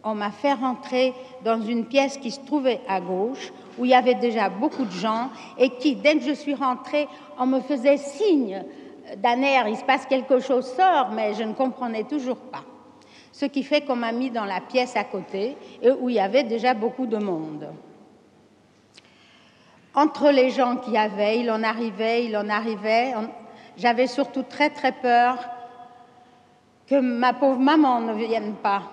on m'a fait rentrer dans une pièce qui se trouvait à gauche, où il y avait déjà beaucoup de gens, et qui, dès que je suis rentrée, on me faisait signe d'un il se passe quelque chose, sort, mais je ne comprenais toujours pas. Ce qui fait qu'on m'a mis dans la pièce à côté, et où il y avait déjà beaucoup de monde. Entre les gens qui avaient, il en arrivait, il en arrivait, j'avais surtout très très peur que ma pauvre maman ne vienne pas.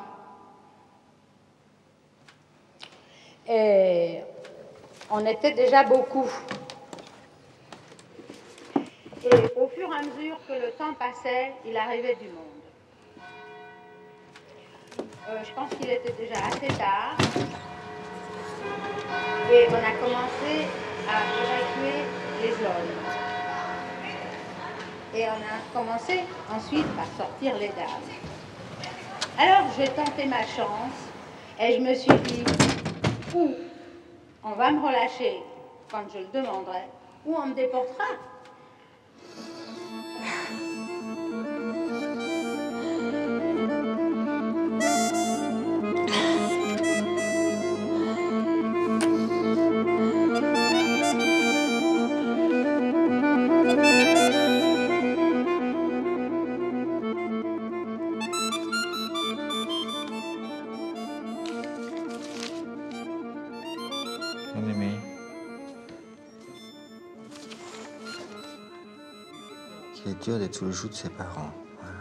Et on était déjà beaucoup. Et au fur et à mesure que le temps passait, il arrivait du monde. Euh, je pense qu'il était déjà assez tard. Et on a commencé à évacuer les hommes. Et on a commencé ensuite par sortir les dames. Alors j'ai tenté ma chance et je me suis dit, ou on va me relâcher quand je le demanderai, ou on me déportera. Sous le joug de ses parents. Voilà.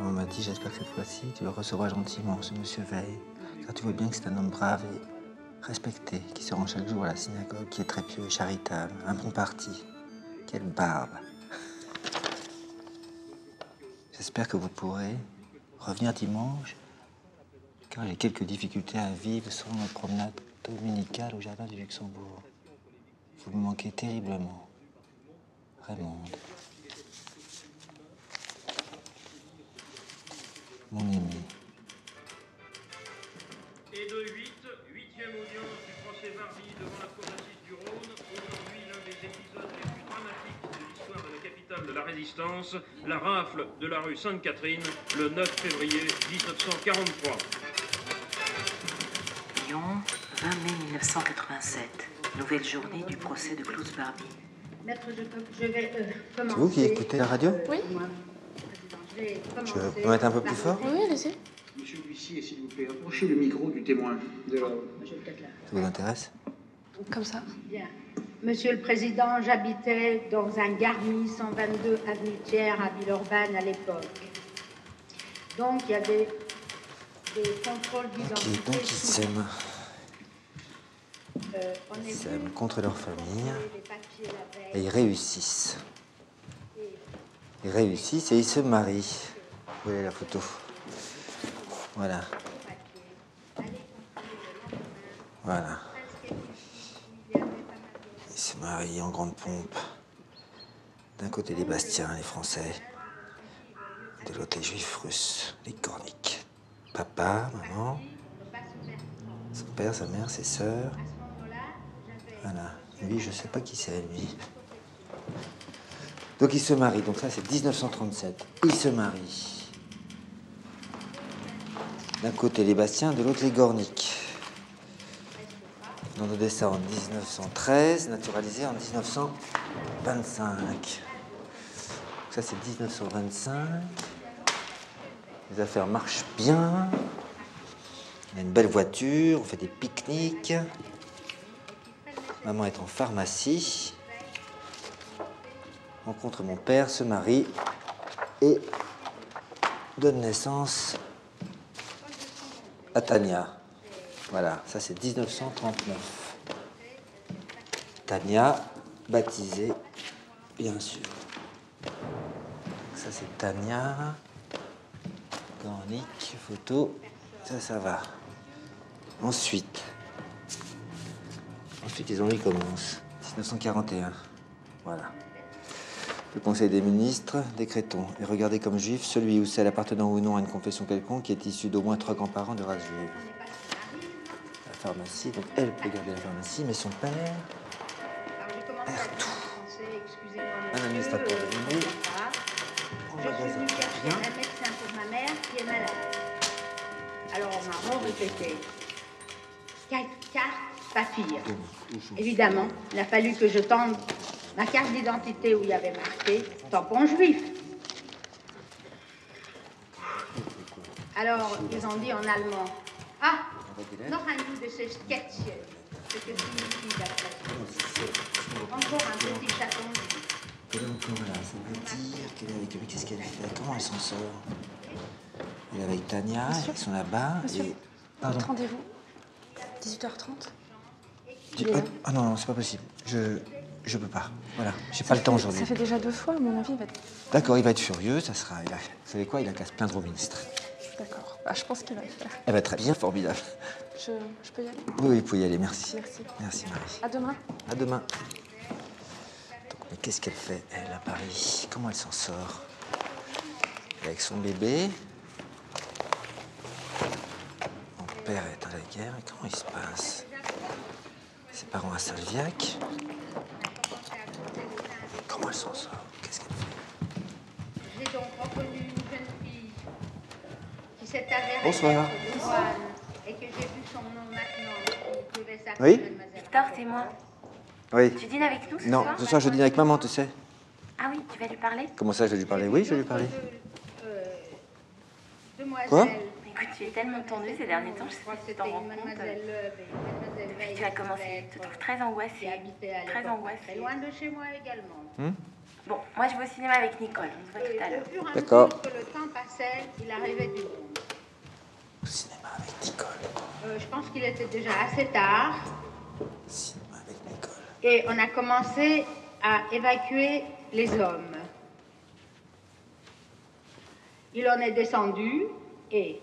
On m'a dit, j'espère que cette fois-ci, tu le recevras gentiment, ce monsieur Veil. Car tu vois bien que c'est un homme brave et respecté, qui se rend chaque jour à la synagogue, qui est très pieux et charitable, un bon parti. Quelle barbe. J'espère que vous pourrez revenir dimanche, car j'ai quelques difficultés à vivre sur notre promenade dominicale au jardin du Luxembourg. Vous me manquez terriblement. Raymond. Et de 8, huitième audience du procès Barbie devant la cour d'assises du Rhône. Aujourd'hui, l'un des épisodes les plus dramatiques de l'histoire de la capitale de la résistance, la rafle de la rue Sainte-Catherine, le 9 février 1943. Lyon, 20 mai 1987. Nouvelle journée du procès de Klaus Barbie. Maître, je, je vais euh, C'est commencer. vous qui écoutez la radio? Oui. Commencer peux mettre un peu plus fort Oui, allez-y. Monsieur l'huissier, s'il vous plaît, approchez le micro du témoin. De la... Ça vous intéresse Comme ça. Bien. Monsieur le Président, j'habitais dans un garni 122 avenue Thiers à Villeurbanne à l'époque. Donc, il y a des, des contrôles Ok, d'identité. donc ils s'aiment. Euh, Ils est s'aiment contre leur famille. Et ils réussissent. Ils réussissent et ils se marient. Vous voyez la photo? Voilà. Voilà. Ils se marient en grande pompe. D'un côté les Bastiens, les Français. De l'autre les Juifs russes, les Corniques. Papa, maman, son père, sa mère, ses sœurs. Voilà. Lui, je sais pas qui c'est, lui. Donc il se marie. Donc ça, c'est 1937. Il se marie. D'un côté les Bastiens, de l'autre les Gorniques. On a donné ça en 1913, naturalisé en 1925. Ça, c'est 1925. Les affaires marchent bien. On a une belle voiture, on fait des pique-niques. Maman est en pharmacie. Rencontre mon père, se marie et donne naissance à Tania. Voilà, ça c'est 1939. Tania, baptisée, bien sûr. Ça c'est Tania. Cornique, photo. Ça, ça va. Ensuite. Ensuite, les ennuis commencent. 1941. Voilà. Le Conseil des ministres, décrétons et regardez comme juif celui ou celle appartenant ou non à une confession quelconque qui est issue d'au moins trois grands-parents de race juive. La pharmacie, donc elle peut garder la pharmacie, mais son père, Alors, j'ai commencé à dire en français, excusez-moi, un administrateur de l'Union, Je suis venue chercher un médecin pour ma mère qui est malade. Alors on m'a répété. Carte, papier. Évidemment, il a fallu que je tende ma carte d'identité où il y avait marqué tampon juif. Alors, ils ont dit en allemand Ah, noch ein gutes Kätzchen. Ce que signifie d'après Encore un petit chaton. Elle est encore là, ça veut dire qu'elle est avec lui. Qu'est-ce qu'elle fait? Comment elle s'en sort? Elle est avec Tania, ils sont là-bas. Et... Pardon. Rendez-vous? 18h30 Tu- Ah, ah non, non, c'est pas possible. Je. Je peux pas. Voilà, j'ai pas le temps aujourd'hui. Ça fait déjà deux fois, à mon avis, il va être... D'accord, il va être furieux, ça sera. Il a... Vous savez quoi Il a qu'à se plaindre au ministre. D'accord. Ah, je pense qu'il va le faire. Eh ben très bien, formidable. Je, je peux y aller? Oui, vous pouvez y aller, merci. Merci. Merci Marie. À demain. À demain. Donc, mais qu'est-ce qu'elle fait, elle, à Paris? Comment elle s'en sort? Avec son bébé? Mon père est à la guerre. Et comment il se passe? Ses parents à Salviac? Elle s'en sort Qu'est-ce qu'elle fait? J'ai donc reconnu une jeune fille qui s'est avérée Bonsoir. être de Roanne et que j'ai vu son nom maintenant, qui devait s'appeler Oui Mademoiselle Victor, c'est moi. Oui. Tu dînes avec nous ce Non, soir ce soir je dîne avec maman, tu sais. Ah oui, tu vas lui parler? Comment ça, je vais lui parler? Oui, je vais lui parler. euh, Demoiselle. Quoi? Écoute, tu es tellement tendue ces derniers temps, je sais pas si tu t'en rends compte. Depuis que tu as commencé, je te trouve très angoissée. Très angoissée. Très loin de chez moi également. Hmm Bon, moi je vais au cinéma avec Nicole, on se voit tout à l'heure. D'accord. mesure que le temps passait, il arrivait du monde. Au cinéma avec Nicole. Euh, je pense qu'il était déjà assez tard. Cinéma avec Nicole. Et on a commencé à évacuer les hommes. Il en est descendu et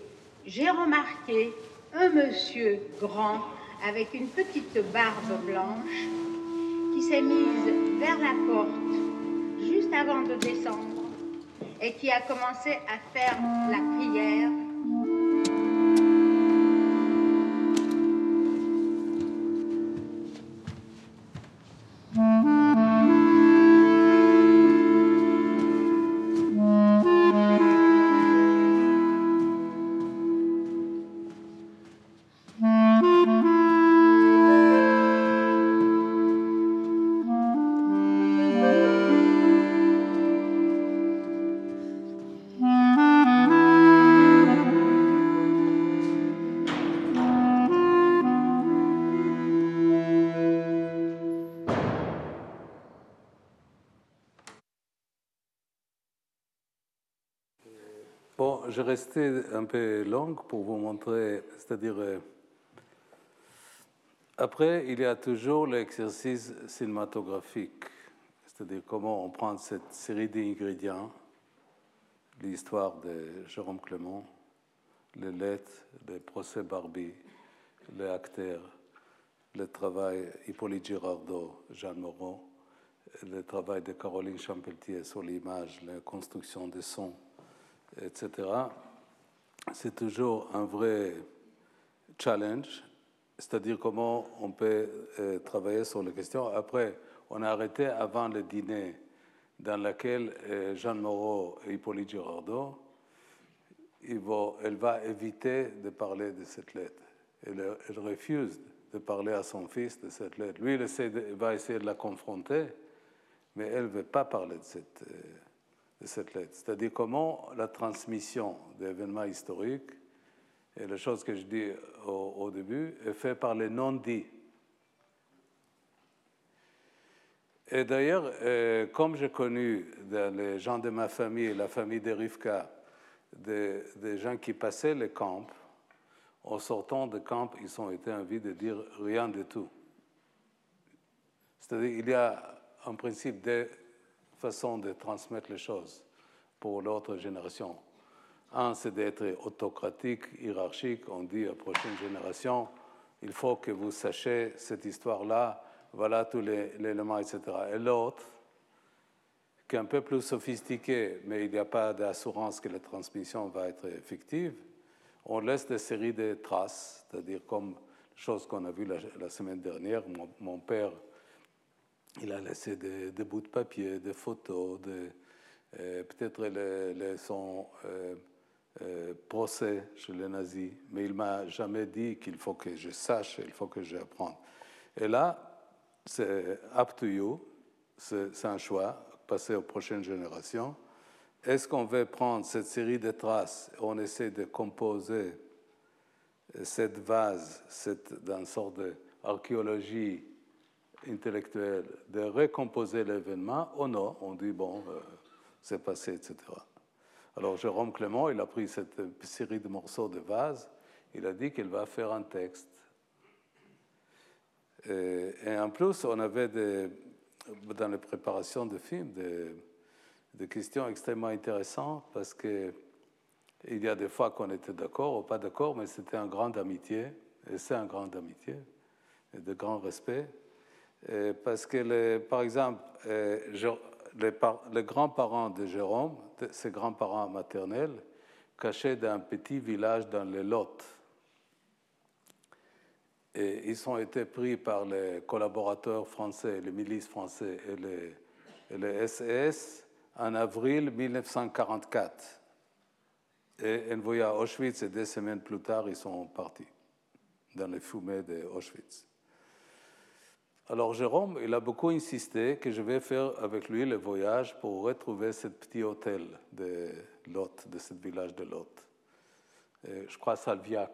j'ai remarqué un monsieur grand avec une petite barbe blanche qui s'est mise vers la porte juste avant de descendre et qui a commencé à faire la prière je restais un peu longue pour vous montrer, c'est-à-dire, euh, après, il y a toujours l'exercice cinématographique, c'est-à-dire comment on prend cette série d'ingrédients, l'histoire de Jérôme Clément, les lettres, les procès Barbie, les acteurs, le travail Hippolyte Girardot, Jean Moreau, le travail de Caroline Champeltier sur l'image, la construction des sons etc., c'est toujours un vrai challenge, c'est-à-dire comment on peut euh, travailler sur les questions. Après, on a arrêté avant le dîner dans lequel euh, Jean Moreau et Hippolyte Girardot, elle va éviter de parler de cette lettre. Elle, refuse de parler à son fils de cette lettre. Lui, il, va essayer de la confronter, mais elle ne veut pas parler de cette lettre. Euh, de cette lettre. C'est-à-dire comment la transmission d'événements historiques, et la chose que je dis au, début, est faite par les non-dits. Et d'ailleurs, euh, comme j'ai connu dans les gens de ma famille, la famille de Rivka, des, des, gens qui passaient les camps, en sortant de camp, ils ont été envie de dire rien du tout. C'est-à-dire il y a en principe des façon de transmettre les choses pour l'autre génération. Un, c'est d'être autocratique, hiérarchique. On dit à la prochaine génération, il faut que vous sachiez cette histoire-là, voilà tous les, éléments, etc. Et l'autre, qui est un peu plus sophistiqué, mais il n'y a pas d'assurance que la transmission va être effective, on laisse des séries de traces, c'est-à-dire comme chose qu'on a vue la, semaine dernière. mon père il a laissé des, bouts de papier, des photos, euh, peut-être son euh, euh, procès chez les nazis, mais il m'a jamais dit qu'il faut que je sache, il faut que j'apprenne. Et là, c'est up to you, c'est un choix, passer aux prochaines générations. Est-ce qu'on veut prendre cette série de traces, on essaie de composer cette vase, cette, dans sorte d'archéologie intellectuel de recomposer l'événement ou non, on dit, bon, euh, c'est passé, etc. Alors Jérôme Clément, il a pris cette série de morceaux de vase, il a dit qu'il va faire un texte. Et, en plus, on avait dans les préparations de films des, questions extrêmement intéressantes parce que il y a des fois qu'on était d'accord ou pas d'accord, mais c'était un grand amitié, et c'est un grand amitié, et de grand respect. Euh, parce que, par exemple, euh, les, grands-parents de Jérôme, ses grands-parents maternels, cachaient dans un petit village dans les Lot. Et ils ont été pris par les collaborateurs français, les milices français et les, et les SS en avril 1944. Et envoyés à Auschwitz et deux semaines plus tard, ils sont partis dans les fumées d'Auschwitz. Alors Jérôme, il a beaucoup insisté que je vais faire avec lui le voyage pour retrouver ce petit hôtel de Lot, de ce village de Lot. je crois Salviac.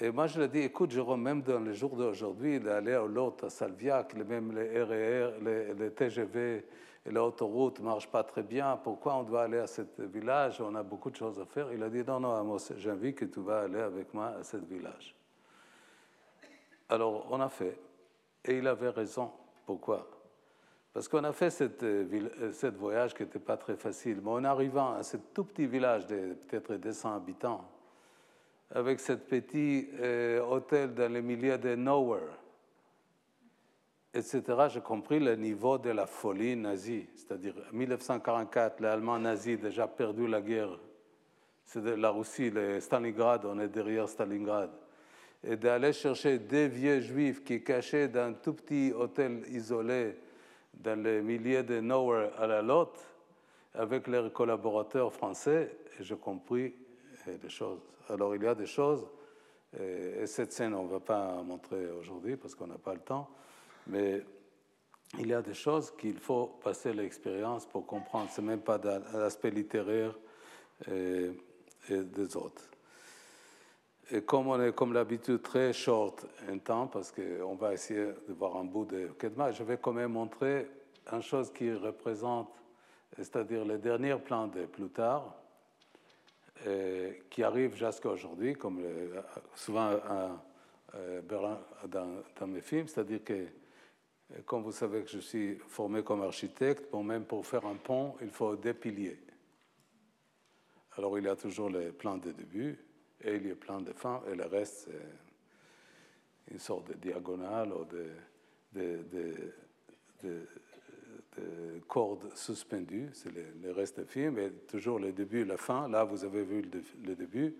Et moi, je lui ai dit, écoute, Jérôme, même dans les jours d'aujourd'hui, d'aller à Lot, à Salviac, même les RER, les, les TGV et l'autoroute ne marchent pas très bien. Pourquoi on doit aller à ce village? On a beaucoup de choses à faire. Il a dit, non, non, Amos, j'invite que tu vas aller avec moi à ce village. Alors, on a fait. Et il avait raison. Pourquoi? Parce qu'on a fait cette, cette voyage qui n'était pas très facile. Mais en arrivant à ce tout petit village de peut-être 200 habitants, avec ce petit hôtel dans le milieu de nowhere, etc., j'ai compris le niveau de la folie nazie. C'est-à-dire, en 1944, les Allemands nazis déjà perdu la guerre. C'est de la Russie, le Stalingrad, on est derrière Stalingrad. Et d'aller chercher des vieux juifs qui cachaient dans un tout petit hôtel isolé dans le milieu de nowhere à la Lotte, avec leurs collaborateurs français, et j'ai compris des choses. Alors il y a des choses, et cette scène, on ne va pas montrer aujourd'hui parce qu'on n'a pas le temps, mais il y a des choses qu'il faut passer l'expérience pour comprendre. Ce n'est même pas l'aspect littéraire et, des autres. Et comme on est, comme l'habitude, très short un temps, parce qu'on va essayer de voir un bout de Kedma, je vais quand même montrer une chose qui représente, c'est-à-dire le dernier plan de Plutarque, qui arrive jusqu'à aujourd'hui, comme souvent Berlin dans, dans mes films, c'est-à-dire que comme vous savez que je suis formé comme architecte, même pour faire un pont, il faut des piliers. Alors il y a toujours les plans de début et le plan de fin, et le reste, c'est une sorte de diagonale ou de, de, de, de cordes suspendues, c'est le, reste du film, mais toujours le début et la fin. Là, vous avez vu le, le début.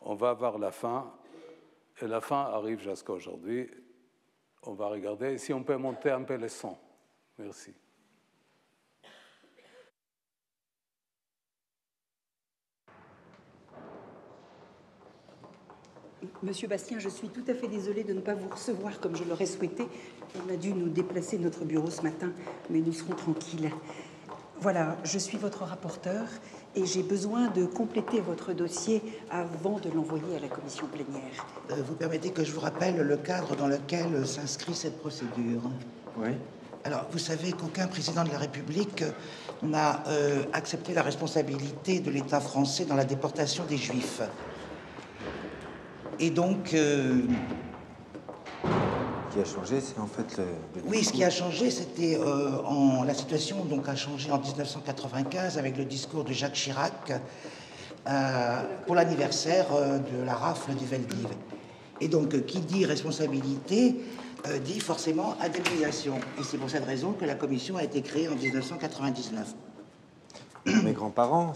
On va voir la fin, et la fin arrive jusqu'à aujourd'hui, on va regarder si on peut monter un peu le son. Merci. Monsieur Bastien, je suis tout à fait désolée de ne pas vous recevoir comme je l'aurais souhaité. On a dû nous déplacer notre bureau ce matin, mais nous serons tranquilles. Voilà, je suis votre rapporteur et j'ai besoin de compléter votre dossier avant de l'envoyer à la commission plénière. Euh, vous permettez que je vous rappelle le cadre dans lequel s'inscrit cette procédure Oui. Alors, vous savez qu'aucun président de la République n'a euh, accepté la responsabilité de l'État français dans la déportation des Juifs. Et donc, euh, qui a changé, c'est en fait le, Oui, ce qui a changé, c'était euh, en la situation donc a changé en 1995 avec le discours de Jacques Chirac euh, pour l'anniversaire de la rafle du Veldiv. Et donc, qui dit responsabilité dit forcément indemnisation. Et c'est pour cette raison que la commission a été créée en 1999. Mes grands-parents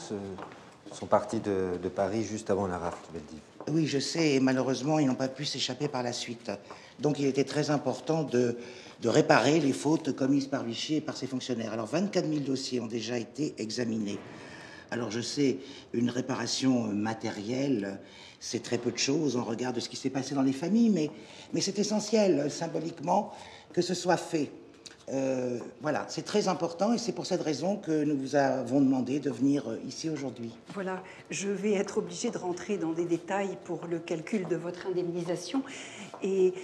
sont partis de, de, Paris juste avant la rafle du Veldiv. Oui, je sais, et malheureusement, ils n'ont pas pu s'échapper par la suite. Donc il était très important de, réparer les fautes commises par Vichy et par ses fonctionnaires. Alors 24 000 dossiers ont déjà été examinés. Alors je sais, une réparation matérielle, c'est très peu de choses en regard de ce qui s'est passé dans les familles, mais, mais c'est essentiel symboliquement que ce soit fait. Euh, voilà, c'est très important et c'est pour cette raison que nous vous avons demandé de venir ici aujourd'hui. Voilà, je vais être obligée de rentrer dans des détails pour le calcul de votre indemnisation et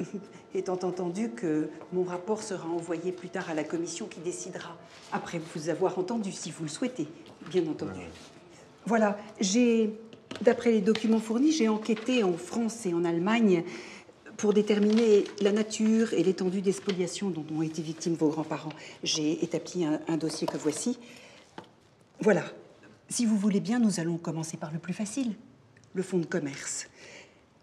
étant entendu que mon rapport sera envoyé plus tard à la commission qui décidera, après vous avoir entendu, si vous le souhaitez, bien entendu. Voilà, j'ai, d'après les documents fournis, j'ai enquêté en France et en Allemagne pour déterminer la nature et l'étendue des spoliations dont ont été victimes vos grands-parents. J'ai établi un, un dossier que voici. Voilà. Si vous voulez bien, nous allons commencer par le plus facile, le fonds de commerce.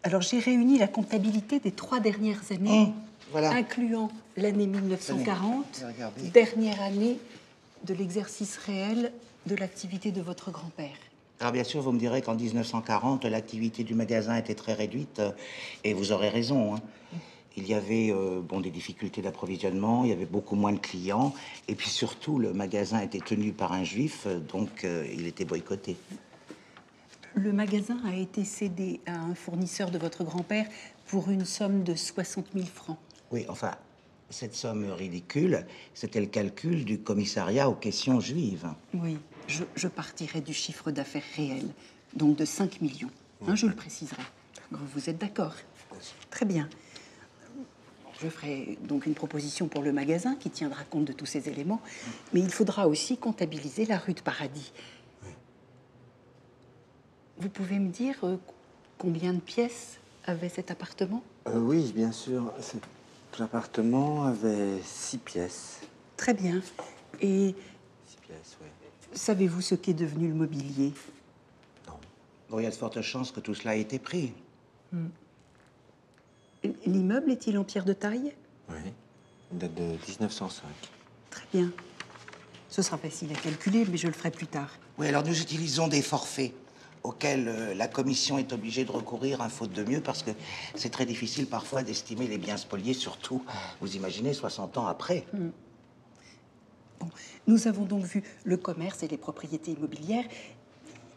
Alors j'ai réuni la comptabilité des trois dernières années, mmh, incluant l'année 1940, dernière année de l'exercice réel de l'activité de votre grand-père. Alors bien sûr, vous me direz qu'en 1940, l'activité du magasin était très réduite, euh, et vous aurez raison. Hein. Il y avait euh, bon, des difficultés d'approvisionnement, il y avait beaucoup moins de clients, et puis surtout, le magasin était tenu par un juif, euh, donc il était boycotté. Le magasin a été cédé à un fournisseur de votre grand-père pour une somme de 60 000 francs. Oui, enfin, cette somme ridicule, c'était le calcul du commissariat aux questions juives. Oui, je, partirai du chiffre d'affaires réel, donc de 5 millions. Hein, je le préciserai. Vous êtes d'accord? Très bien. Je ferai donc une proposition pour le magasin qui tiendra compte de tous ces éléments, mais il faudra aussi comptabiliser la rue de Paradis vous pouvez me dire euh, combien de pièces avait cet appartement? Euh, Oui, bien sûr. Cet appartement avait six pièces. Très bien. Et savez-vous ce qu'est devenu le mobilier? Bon, il y a de fortes chances que tout cela ait été pris. Hmm. L'immeuble est-il en pierre de taille? Oui, il date de 1905. Très bien. Ce sera facile à calculer, mais je le ferai plus tard. Oui, alors nous utilisons des forfaits auxquels euh, la commission est obligée de recourir, un faute de mieux, parce que c'est très difficile parfois d'estimer les biens spoliés, surtout, vous imaginez, 60 ans après. Hmm. Bon, nous avons donc vu le commerce et les propriétés immobilières.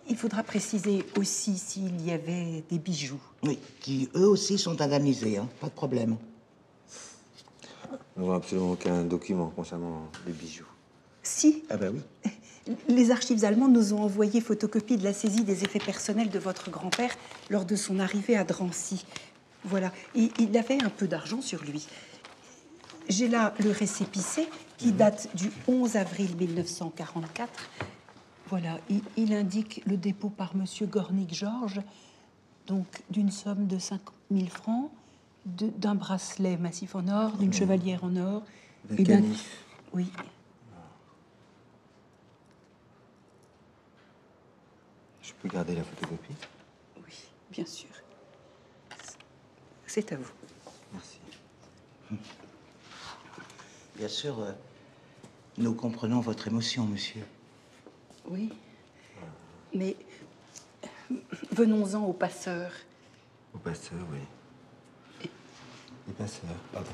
Il faudra préciser aussi s'il y avait des bijoux. Oui, qui eux aussi sont indemnisés, hein, pas de problème. Nous n'avons absolument aucun document concernant les bijoux. Si. Ah ben oui. Les archives allemandes nous ont envoyé photocopie de la saisie des effets personnels de votre grand-père lors de son arrivée à Drancy. Voilà. Et il avait un peu d'argent sur lui. J'ai là le récépissé qui date du 11 avril 1944. Voilà, il, il indique le dépôt par Monsieur Gornick-Georges, donc d'une somme de 5 000 francs, d'un bracelet massif en or, d'une mhm. chevalière en or, et d'un... Oui, peux garder la photocopie? Oui, bien sûr. C'est à vous. Merci. Bien sûr, euh, nous comprenons votre émotion, monsieur. Oui. Mais venons-en aux passeurs. Aux passeurs, oui. Les passeurs, pardon.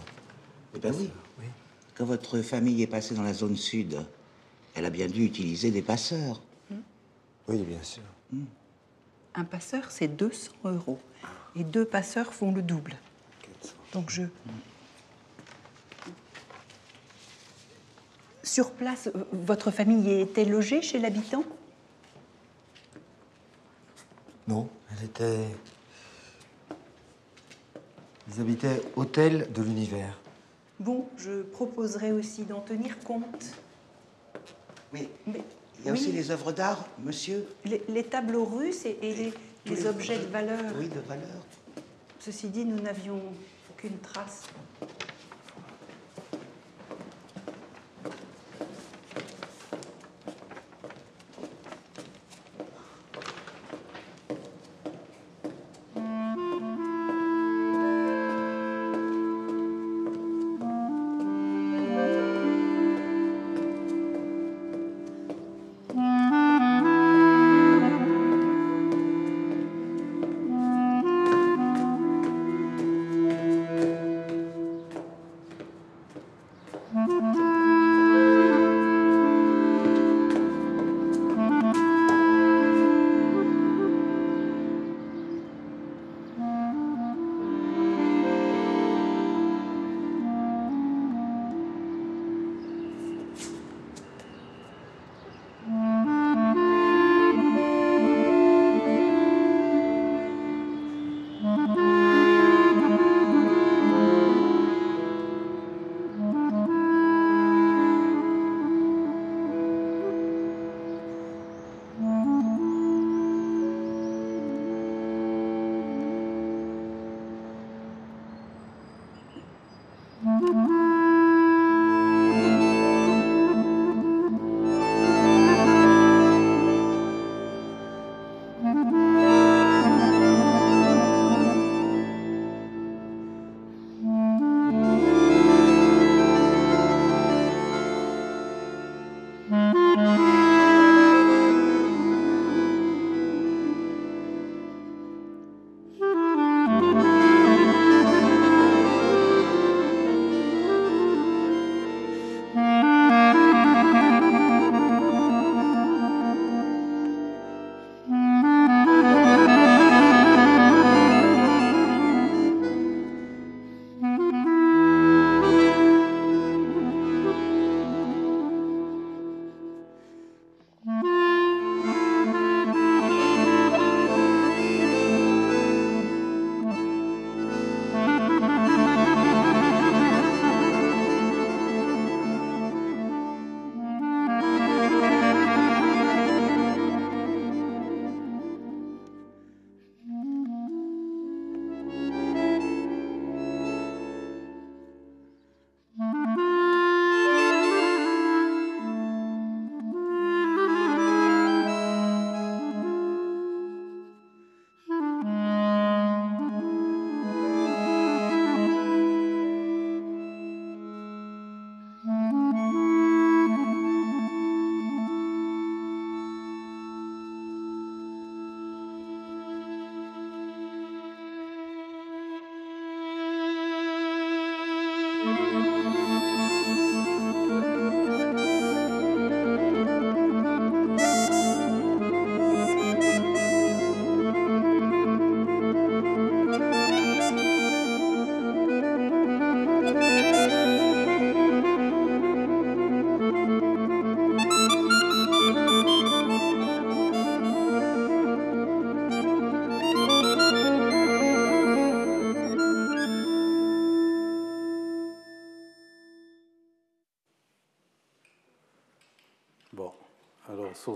Eh bien oui. oui. Quand votre famille est passée dans la zone sud, elle a bien dû utiliser des passeurs. Oui, bien sûr. Hmm. Un passeur, c'est 200 euros. Et deux passeurs font le double. Donc je... Sur place, votre famille était logée chez l'habitant? Non, elle était... Ils habitaient Hôtel de l'Univers. Bon, je proposerais aussi d'en tenir compte. Mais, Mais il y a aussi les œuvres d'art, monsieur les, tableaux russes et, les, objets de valeur. Oui, de valeur. Ceci dit, nous n'avions aucune trace.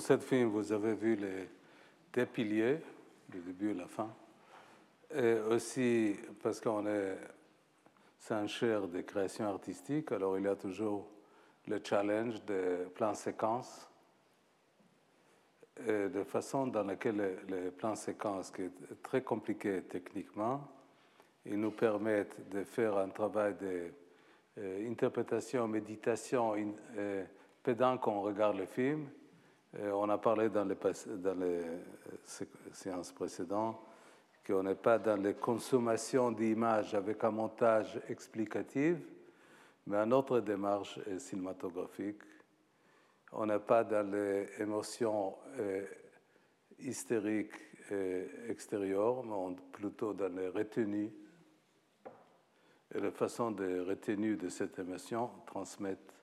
Cette film, vous avez vu les deux piliers, le début et la fin. Et aussi, parce qu'on est, un cher de création artistique, alors il y a toujours le challenge des plans séquences, et de façon dans laquelle les, plans séquences, qui est très compliqué techniquement, ils nous permettent de faire un travail d'interprétation, méditation euh, pendant qu'on regarde le film. On a parlé dans les, les séances précédentes qu'on n'est pas dans les consommations d'images avec un montage explicatif, mais une autre démarche cinématographique. On n'est pas dans les émotions euh, hystériques euh, extérieures, mais plutôt dans les retenues. Et la façon de retenue de cette émotion transmettre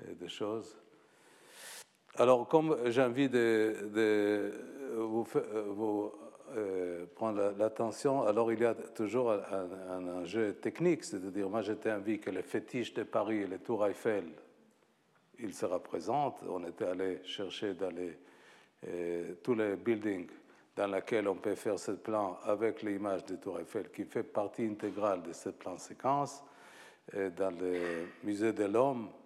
euh, des choses. Alors, comme j'ai envie de, de vous, vous euh, prendre l'attention, alors il y a toujours un, enjeu technique, c'est-à-dire moi j'étais envie que les fétiches de Paris et les tours Eiffel, ils se représentent. On était allé chercher dans euh, tous les buildings dans lesquels on peut faire ce plan avec l'image des tours Eiffel, qui fait partie intégrale de ce plan séquence. Dans le musée de l'homme, euh,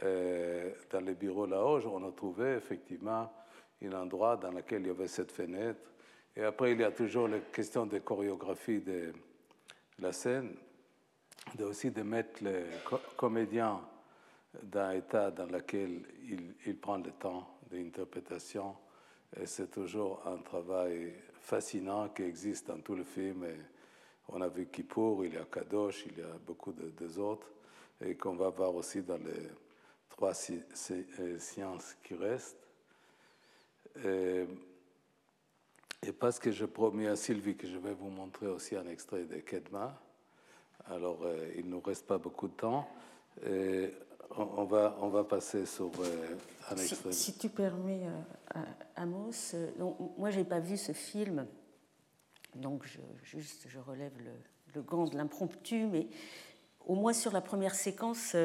dans les bureaux là-haut, on a trouvé effectivement un endroit dans lequel il y avait cette fenêtre et après, il y a toujours la question de chorégraphie de la scène, de aussi de mettre les comédiens dans un état dans lequel il, il prend le temps d'interprétation. Et c'est toujours un travail fascinant qui existe dans tout le film. On a vu Kippour, il y a Kadosh, il y a beaucoup de, et qu'on va voir aussi dans les trois euh, sciences qui restent. Et et parce que je promets à Sylvie que je vais vous montrer aussi un extrait de Kedma, alors euh, il ne nous reste pas beaucoup de temps. Et on, va, on va passer sur euh, un extrait. Si, tu permets, euh, Amos, moi je n'ai pas vu ce film, donc je, juste je relève le, le gant de l'impromptu, mais au moins sur la première séquence,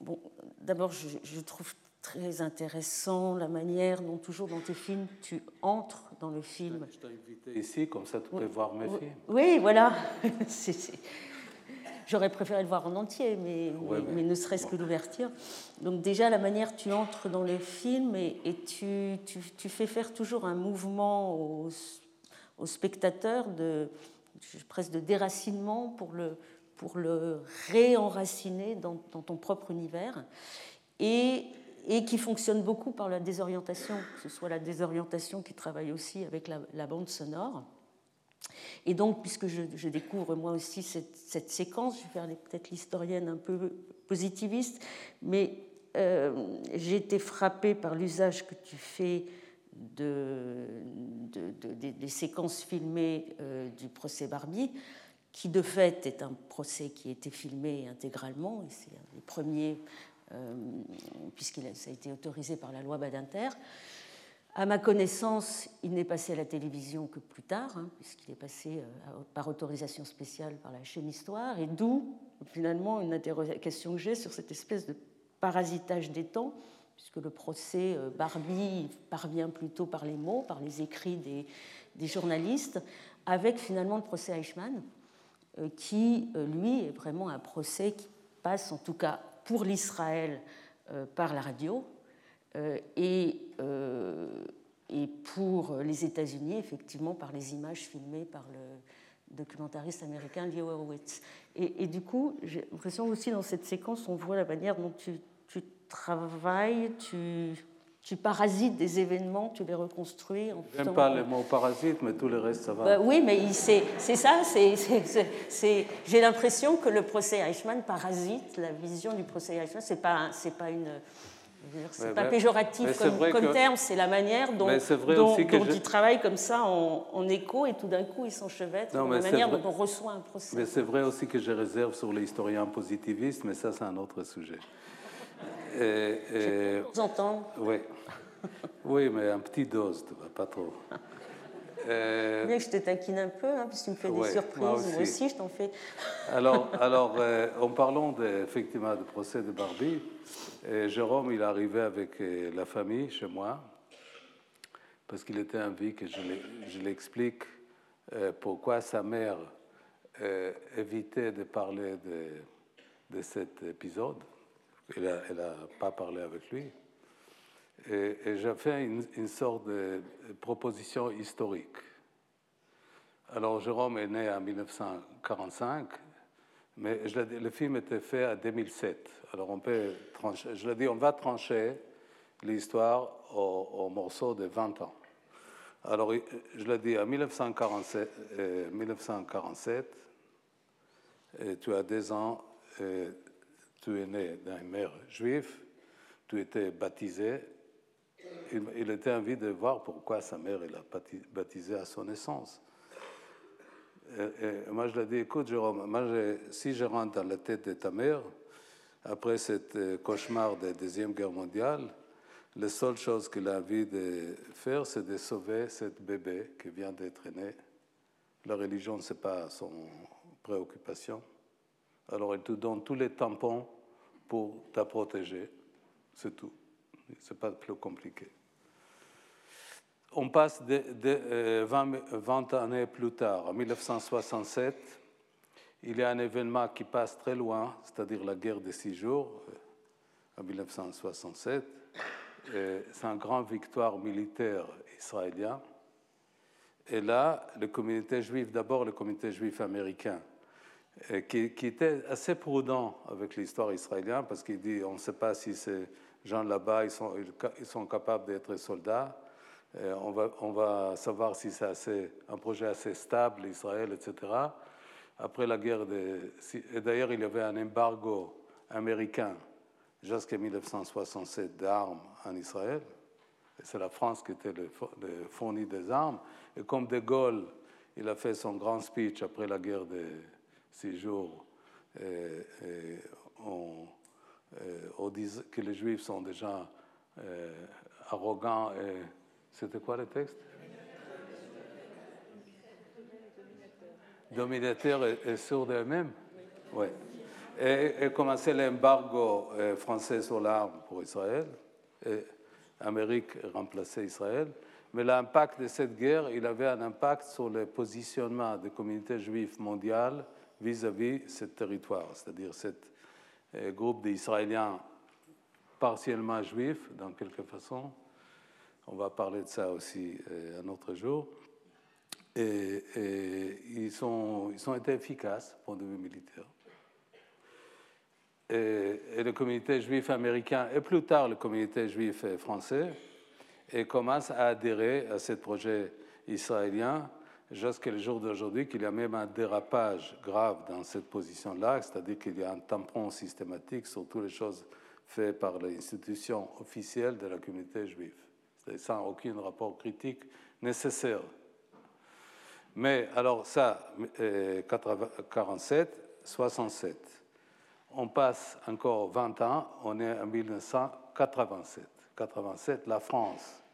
bon, d'abord je, je trouve très intéressant, la manière dont toujours dans tes films tu entres dans le film. Je t'ai invité ici, comme ça tu peux voir mes films. Oui, voilà. J'aurais préféré le voir en entier, mais, mais, ne serait-ce que l'ouverture. Donc déjà, la manière tu entres dans le film et, et tu, tu, tu, fais faire toujours un mouvement au, au spectateur, de, presque de déracinement pour le, pour le réenraciner dans, ton propre univers. Et qui fonctionne beaucoup par la désorientation, que ce soit la désorientation qui travaille aussi avec la, bande sonore. Et donc, puisque je, découvre moi aussi cette, séquence, je vais faire peut-être l'historienne un peu positiviste, mais euh, j'ai été frappée par l'usage que tu fais de, des, séquences filmées euh, du procès Barbie, qui de fait est un procès qui a été filmé intégralement, c'est un des premiers euh, puisqu'il a été autorisé par la loi Badinter. À ma connaissance, il n'est passé à la télévision que plus tard, hein, puisqu'il est passé euh, par autorisation spéciale par la chaîne Histoire, et d'où finalement une interrogation que j'ai sur cette espèce de parasitage des temps, puisque le procès euh, Barbie parvient plutôt par les mots, par les écrits des journalistes, avec finalement le procès Eichmann, qui, lui, est vraiment un procès qui passe, en tout cas pour l'Israël euh, par la radio euh, et, euh, pour les États-Unis, effectivement, par les images filmées par le documentariste américain Leo Horowitz. Et, du coup, j'ai l'impression aussi dans cette séquence, on voit la manière dont tu travailles, tu tu parasites des événements, tu les reconstruis. J'aime pas le mot parasite, mais tout le reste, ça va. Bah oui, mais c'est ça. J'ai l'impression que le procès Eichmann parasite la vision du procès Eichmann. C'est pas, c'est pas une. C'est pas péjoratif comme, terme, c'est la manière dont, dont, il travaille comme ça en, écho et tout d'un coup il s'enchevêtre, la manière dont on reçoit un procès. Mais c'est vrai aussi que je réserve sur les historiens positivistes, mais ça c'est un autre sujet. Et, et... Vous entendre Oui. Oui, mais un petit dose, pas trop. Euh, Bien que je te taquine un peu, hein, parce que tu me fais des surprises. Moi aussi. je t'en fais. alors, alors euh, en parlant de, effectivement du procès de Barbie, euh, Jérôme, il est arrivé avec la famille chez moi, parce qu'il était envie que je l'explique pourquoi sa mère évitait de parler de, de cet épisode. Elle n'a pas parlé avec lui. Et, j'ai fait une, sorte de proposition historique. Alors, Jérôme est né en 1945, mais le film était fait en 2007. Alors, on peut trancher, je l'ai dit, on va trancher l'histoire au, morceau de 20 ans. Alors, je l'ai dit, en 1947, 1947 tu as deux ans, tu es né d'une mère juive, tu étais baptisé, il, était envie de voir pourquoi sa mère l'a baptisé à son naissance. Moi, je lui ai dit, écoute, Jérôme, si je rentre dans la tête de ta mère, après ce euh, cauchemar de la Deuxième Guerre mondiale, la seule chose qu'il a envie de faire, c'est de sauver ce bébé qui vient d'être né. La religion, ce n'est pas son préoccupation. Alors, il te donne tous les tampons pour te protéger. C'est tout. Ce n'est pas plus compliqué. On passe de, 20, 20, euh, années plus tard, en 1967, il y a un événement qui passe très loin, c'est-à-dire la guerre des six jours, euh, en 1967. C'est une grande victoire militaire israélienne. Et là, la communauté juive, d'abord le communauté juif américain, euh, qui, qui était assez prudent avec l'histoire israélienne, parce qu'il dit on ne sait pas si c'est gens là-bas, ils sont, capables d'être soldats. Euh, on, va, savoir si c'est un projet assez stable, Israël, etc. Après la guerre de... Et d'ailleurs, il y avait un embargo américain jusqu'en 1967 d'armes en Israël. C'est la France qui était le, fourni des armes. Et comme De Gaulle, il a fait son grand speech après la guerre de et, et on, euh, on dit que les Juifs sont déjà euh, arrogants et. C'était quoi le texte? Dominateurs et, et sûrs d'eux-mêmes? Oui. Et, et commençait l'embargo euh, français sur l'arme pour Israël? Et Amérique remplaçait Israël. Mais l'impact de cette guerre, il avait un impact sur le positionnement des communautés juives mondiales vis-à-vis ce territoire, c'est-à-dire ce euh, groupe d'Israéliens partiellement juifs, dans quelque façon. On va parler de ça aussi euh, un autre jour. Et, ils, sont, ils ont été efficaces, point de vue militaire. Et, le communauté juif américain, et plus tard le communauté juif français, et commencent à adhérer à ce projet israélien jusqu'à le jour d'aujourd'hui qu'il y a même un dérapage grave dans cette position-là, c'est-à-dire qu'il y a un tampon systématique sur toutes les choses faites par l'institution officielle de la communauté juive, sans aucun rapport critique nécessaire. Mais alors ça, 47, 67. On passe encore 20 ans, on est en 1987. 87, la France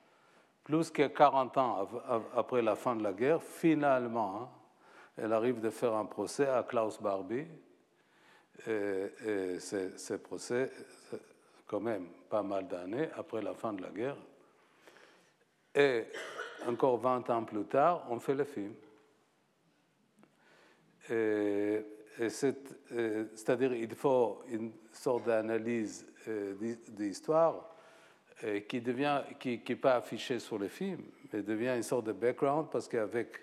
plus que 40 ans après la fin de la guerre, finalement, hein, elle arrive de faire un procès à Klaus Barbie. Et, ce procès, quand même pas mal d'années après la fin de la guerre. Et encore 20 ans plus tard, on fait le film. C'est-à-dire il faut une sorte d'analyse euh, d'histoire qui devient, qui n'est pas affiché sur le film, mais devient une sorte de background parce qu'avec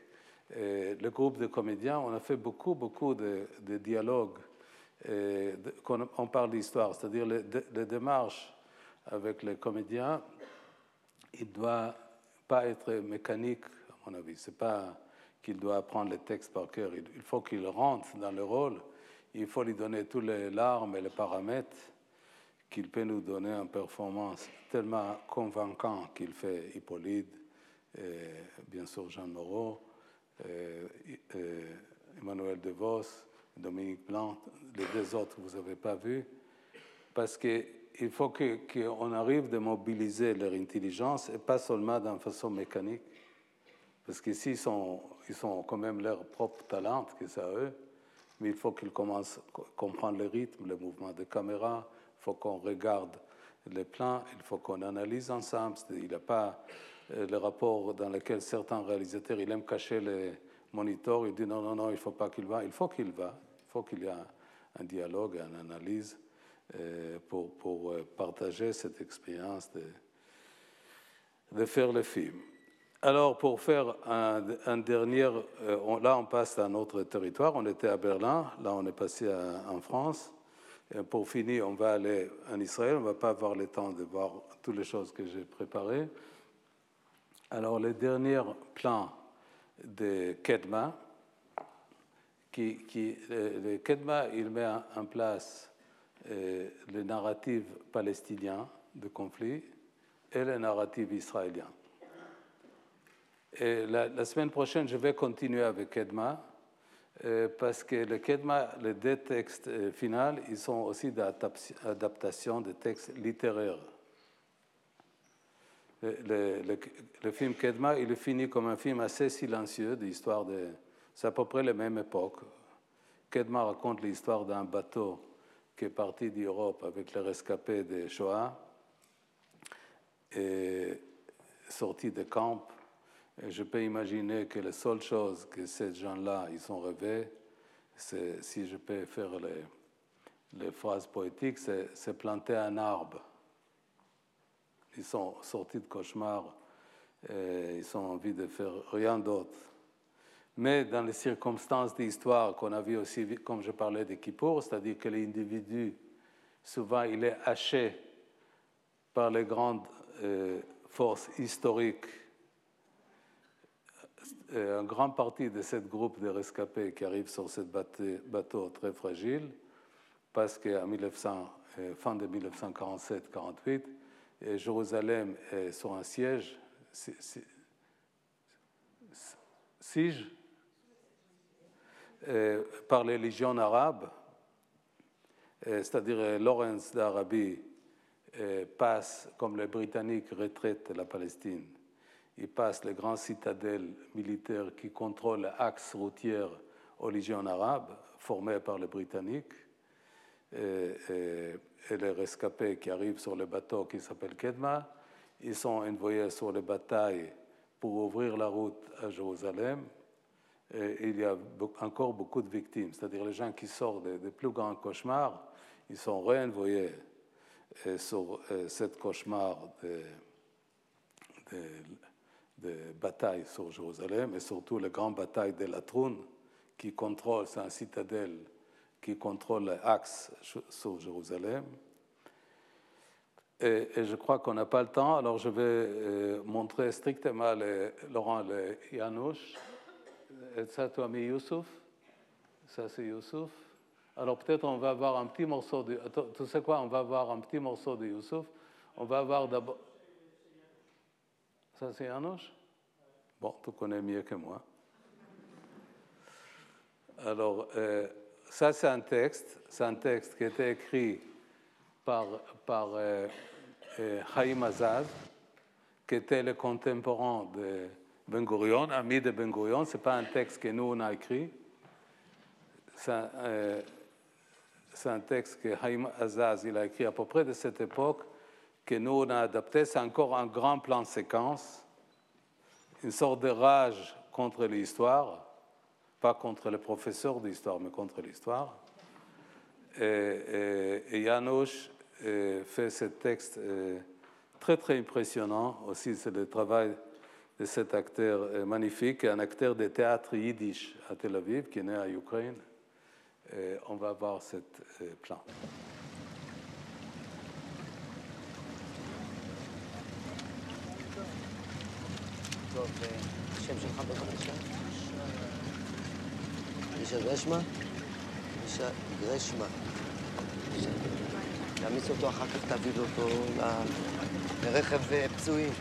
euh, le groupe de comédiens, on a fait beaucoup, beaucoup de, dialogues. quand on parle d'histoire, c'est-à-dire les, démarches avec les comédiens, il ne doit pas être mécanique, à mon avis. Ce n'est pas qu'il doit apprendre les textes par cœur. Il faut qu'il rentre dans le rôle. Il faut lui donner tous les larmes et les paramètres qu'il peut nous donner une performance tellement convaincante qu'il fait Hippolyte, et bien sûr Jean Moreau, Emmanuel DeVos, Dominique Blanc, les deux autres vous n'avez pas vu, parce qu'il faut qu'on arrive de mobiliser leur intelligence et pas seulement d'une façon mécanique. Parce qu'ici, ils sont, ils sont quand même leur propre talent, que c'est à eux. Mais il faut qu'ils commencent à comprendre le rythme, le mouvement de caméra. Il faut qu'on regarde les plans, il faut qu'on analyse ensemble. Il n'y a pas euh, le rapport dans lequel certains réalisateurs, ils aiment cacher les moniteurs, ils disent non, non, non, il ne faut pas qu'il va. Il faut qu'il va. Il faut qu'il y ait un dialogue, une analyse euh, pour, euh, partager cette expérience de, faire le film. Alors, pour faire un, dernier, là on passe à un autre territoire, on était à Berlin, là on est passé en France. Et pour finir, on va aller en Israël, on ne va pas avoir le temps de voir toutes les choses que j'ai préparées. Alors, le dernier plan de Kedma, qui, le, Kedma, il met en place euh, le narratif palestinien de conflit et le narratif israélien. Et la, semaine prochaine, je vais continuer avec Kedma, euh, parce que le Kedma, les deux textes euh, finaux, ils sont aussi d'adaptation de textes littéraires. Le, film Kedma, il est fini comme un film assez silencieux d'histoire de. C'est à peu près la même époque. Kedma raconte l'histoire d'un bateau qui est parti d'Europe avec les rescapés de Shoah et sorti de camp je peux imaginer que la seule chose que ces gens-là, ils ont rêvé, c'est, si je peux faire les, les phrases poétiques, c'est, planter un arbre. Ils sont sortis de cauchemar, et ils ont envie de faire rien d'autre. Mais dans les circonstances d'histoire qu'on a vu aussi, comme je parlais de Kippour, c'est-à-dire que l'individu, souvent, il est haché par les grandes euh, forces historiques un grand partie de ce groupe de rescapés qui arrive sur ce bateau très fragile, parce qu'en euh, fin de 1947-48, euh, Jérusalem est sur un siège, siège par les légions arabes, c'est-à-dire Lawrence d'Arabie passe, comme les Britanniques retraitent la Palestine il passe les grandes citadelles militaires qui contrôlent l'axe routier aux légions arabes, formées par les Britanniques, et, les rescapés qui arrivent sur le bateau qui s'appelle Kedma. Ils sont envoyés sur les batailles pour ouvrir la route à Jérusalem. Et il y a encore beaucoup de victimes, c'est-à-dire les gens qui sortent des, plus grands cauchemars, ils sont réenvoyés sur cette cauchemar de de batailles sur Jérusalem et surtout la grande bataille de la Trône qui contrôle, c'est un citadelle qui contrôle l'axe sur Jérusalem. Et, je crois qu'on n'a pas le temps, alors je vais euh, montrer strictement Laurent les Yanouch. Et ça, toi, mis Youssouf? Ça, c'est Youssouf. Alors peut-être on va avoir un petit morceau de. Tu sais quoi? On va avoir un petit morceau de Youssouf. On va avoir d'abord. Ça, c'est Janusz Bon, tu connais mieux que moi. Alors, euh, ça, c'est un texte. C'est un texte qui a été écrit par, par euh, euh, Haïm Azaz, qui était le contemporain de Ben Gurion, ami de Ben Gurion. Ce n'est pas un texte que nous, on a écrit. C'est un, un, texte que Haïm Azaz il a écrit à peu près de cette époque que nous, on a adapté, c'est encore un grand plan séquence, une sorte de rage contre l'histoire, pas contre les professeurs d'histoire, mais contre l'histoire. Et, et, Janusz euh, fait ce texte euh, très, très impressionnant. Aussi, c'est le travail de cet acteur euh, magnifique, un acteur de théâtre yiddish à Tel Aviv, qui est né à Ukraine. On va voir ce plan. טוב, השם שלך בבקשה? אלישע גרשמה? אלישע גרשמה. תעמיס אותו, אחר כך תעביר אותו לרכב פצועים.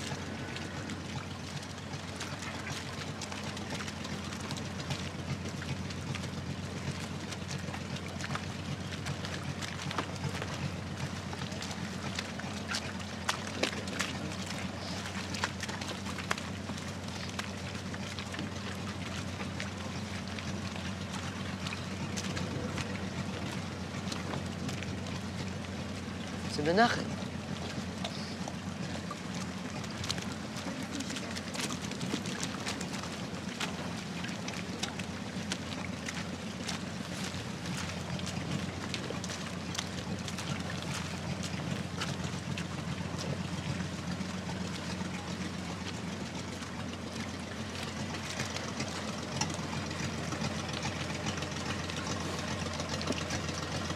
זה בנחת.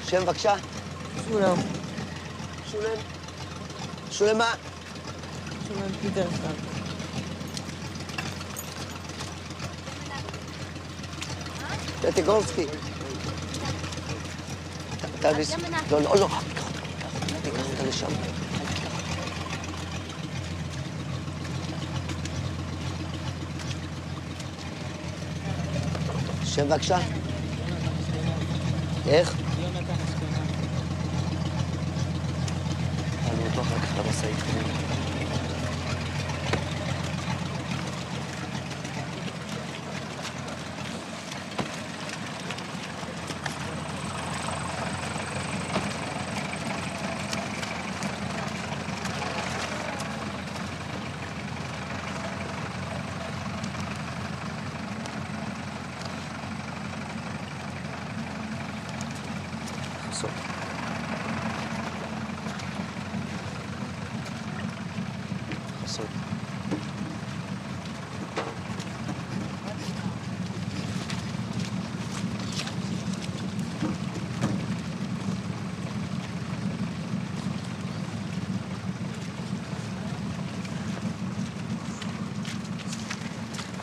שם בבקשה. סולם. שולם. שולם מה? שולם פיטרסון. טטיגולסקי. טביס. לא, לא, לא. תיקח אותה לשם. שם בבקשה. איך? ظهرك على سيكون So. also.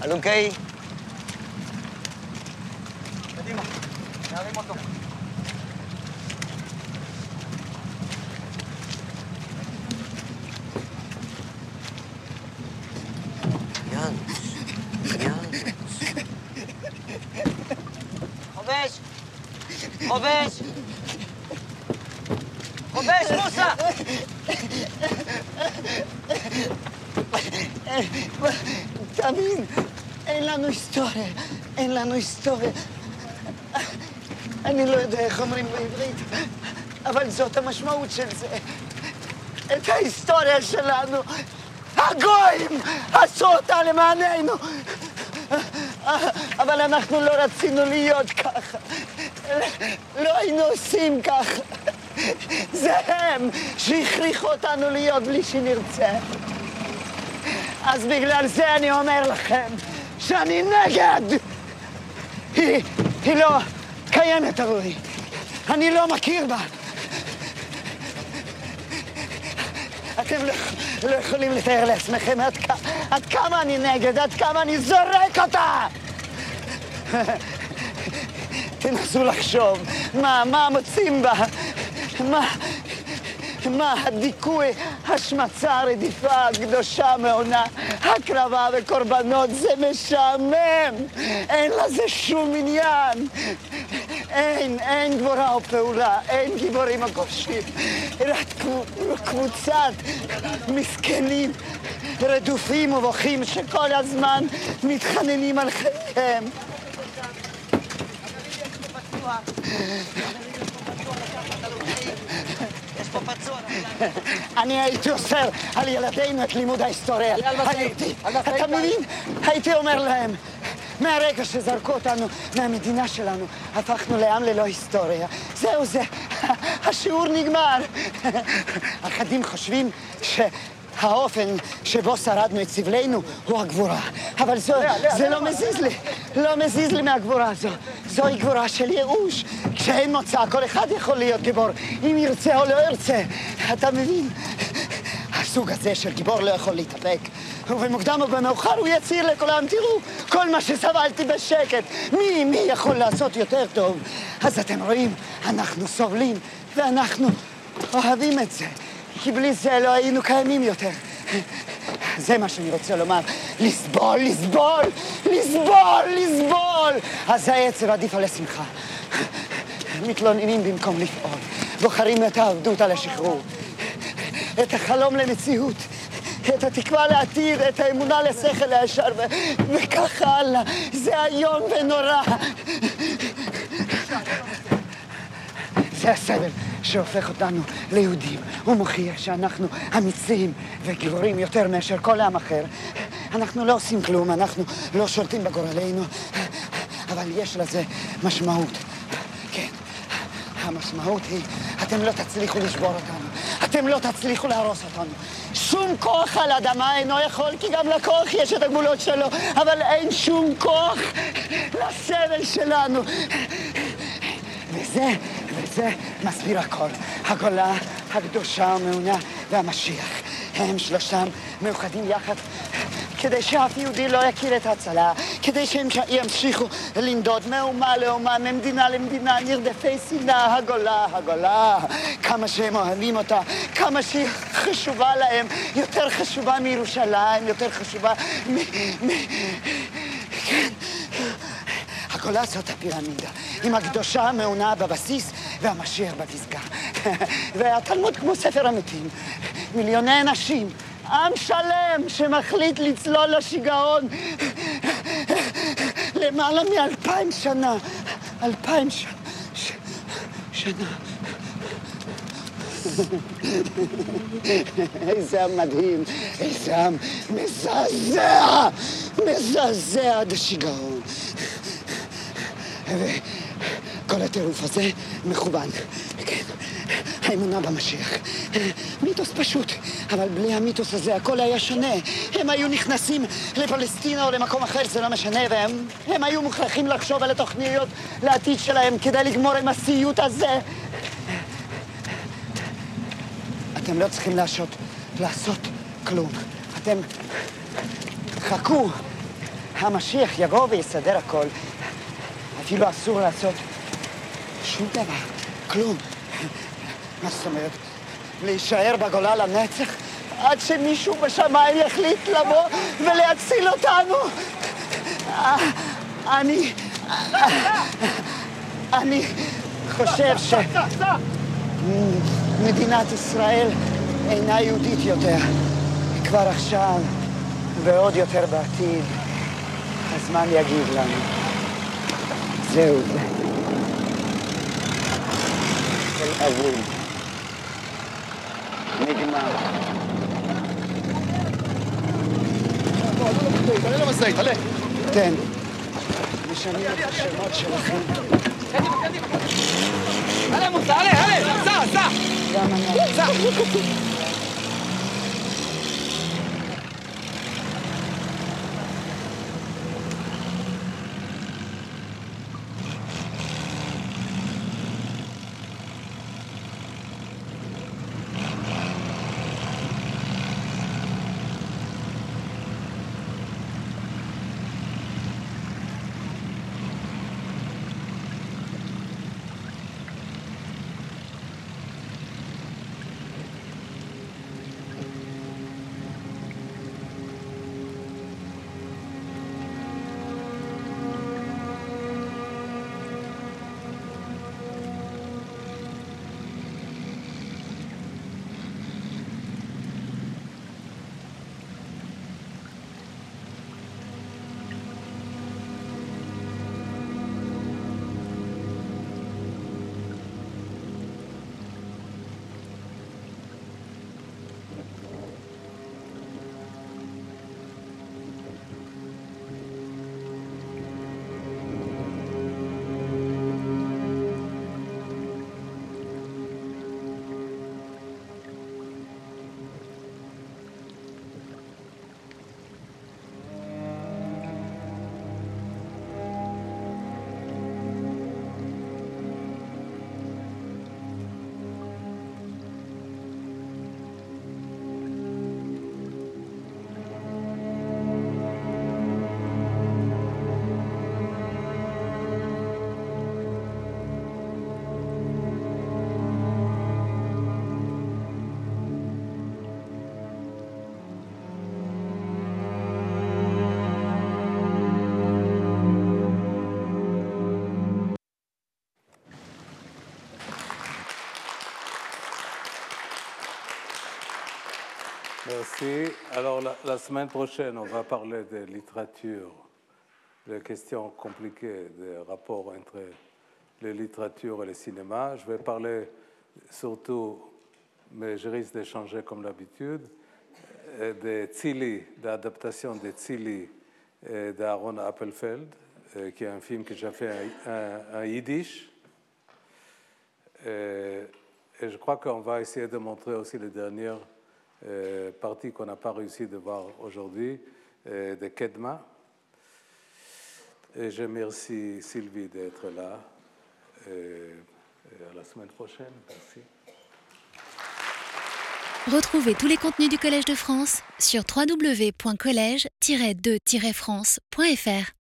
Anong kay? היסטוריה. אני לא יודע איך אומרים בעברית, אבל זאת המשמעות של זה. את ההיסטוריה שלנו, הגויים עשו אותה למעננו. אבל אנחנו לא רצינו להיות ככה. לא היינו עושים ככה. זה הם שהכריחו אותנו להיות בלי שנרצה. אז בגלל זה אני אומר לכם שאני נגד. היא, לא קיימת עבורי. אני לא מכיר בה. אתם לא, לא יכולים לתאר לעצמכם עד, כ- עד כמה אני נגד, עד כמה אני זורק אותה! תנסו לחשוב, מה, מה מוצאים בה? מה, מה הדיכוי, השמצה, הרדיפה הקדושה מעונה, הקרבה וקורבנות, זה משעמם! אין לזה שום עניין! אין, אין גבורה או פעולה, אין גיבורים הכובשים, רק קבו- קבוצת מסכנים, רדופים ובוכים שכל הזמן מתחננים על חייהם. פה פצוע. אני הייתי אוסר על ילדינו את לימוד ההיסטוריה. הייתי. אתה מבין? הייתי אומר להם, מהרגע שזרקו אותנו מהמדינה שלנו, הפכנו לעם ללא היסטוריה. זהו זה, השיעור נגמר. אחדים חושבים שהאופן שבו שרדנו את סבלנו הוא הגבורה. אבל זו, זה לא מזיז לי, לא מזיז לי מהגבורה הזו. זוהי גבורה של ייאוש. כשאין מוצא, כל אחד יכול להיות גיבור, אם ירצה או לא ירצה. אתה מבין? הסוג הזה של גיבור לא יכול להתאפק. ובמוקדם או במאוחר הוא יצהיר לכולם, תראו, כל מה שסבלתי בשקט, מי, מי יכול לעשות יותר טוב? אז אתם רואים, אנחנו סובלים, ואנחנו אוהבים את זה, כי בלי זה לא היינו קיימים יותר. זה מה שאני רוצה לומר, לסבול, לסבול, לסבול, לסבול. אז העצב עדיף על השמחה. מתלוננים במקום לפעול, בוחרים את העבדות על השחרור, את החלום למציאות, את התקווה לעתיד, את האמונה לשכל הישר, וכך הלאה. זה איום ונורא. זה הסבל שהופך אותנו ליהודים. הוא מוכיח שאנחנו אמיצים וגיבורים יותר מאשר כל עם אחר. אנחנו לא עושים כלום, אנחנו לא שולטים בגורלנו, אבל יש לזה משמעות. כן, המשמעות היא, אתם לא תצליחו לשבור אותנו, אתם לא תצליחו להרוס אותנו. שום כוח על האדמה אינו יכול, כי גם לכוח יש את הגבולות שלו, אבל אין שום כוח לסבל שלנו. וזה, וזה מסביר הכל. הגולה הקדושה המעונה והמשיח. הם שלושתם מאוחדים יחד כדי שאף יהודי לא יכיר את ההצלה, כדי שהם ימשיכו לנדוד מאומה לאומה, ממדינה למדינה, נרדפי שנאה, הגולה, הגולה, כמה שהם אוהבים אותה, כמה שהיא חשובה להם, יותר חשובה מירושלים, יותר חשובה מ... מ... כן. הגולה זאת הפירמידה, עם הקדושה המעונה בבסיס והמשיח בפסגה. והתלמוד כמו ספר המתים, מיליוני אנשים, עם שלם שמחליט לצלול לשיגעון למעלה מאלפיים שנה, אלפיים ש... ש... שנה. איזה עם מדהים, איזה עם מזעזע, מזעזע עד השיגעון. וכל הטירוף הזה מכוון, כן, האמונה במשיח. מיתוס פשוט, אבל בלי המיתוס הזה הכל היה שונה. הם היו נכנסים לפלסטינה או למקום אחר, זה לא משנה, והם הם היו מוכרחים לחשוב על התוכניות לעתיד שלהם כדי לגמור עם הסיוט הזה. אתם לא צריכים לעשות, לעשות כלום. אתם חכו, המשיח יבוא ויסדר הכל. אפילו אסור לעשות שום דבר, כלום. מה זאת אומרת? להישאר בגולה לנצח עד שמישהו בשמיים יחליט לבוא ולהציל אותנו? אני... אני חושב שמדינת ישראל אינה יהודית יותר. כבר עכשיו ועוד יותר בעתיד, הזמן יגיד לנו. זהו. הכל אבוד. נגמר. תעלה למשאית, תעלה. כן. משנים את השמות שלכם. קדימה, קדימה. תעלה, מוסה, תעלה, תעלה, Merci. Alors, la, semaine prochaine, on va parler de littérature, des questions compliquées, des rapports entre les littératures et le cinéma. Je vais parler surtout, mais je risque de changer comme d'habitude, de Tzili, d'adaptation de Tzili d'Aaron Appelfeld, qui est un film que j'ai fait en yiddish. Et je crois qu'on va essayer de montrer aussi les dernières parties qu'on n'a pas réussi de voir aujourd'hui de Kedma. Et je remercie Sylvie d'être là. Et à la semaine prochaine. Merci. Retrouvez tous les contenus du Collège de France sur www.colège-2-france.fr.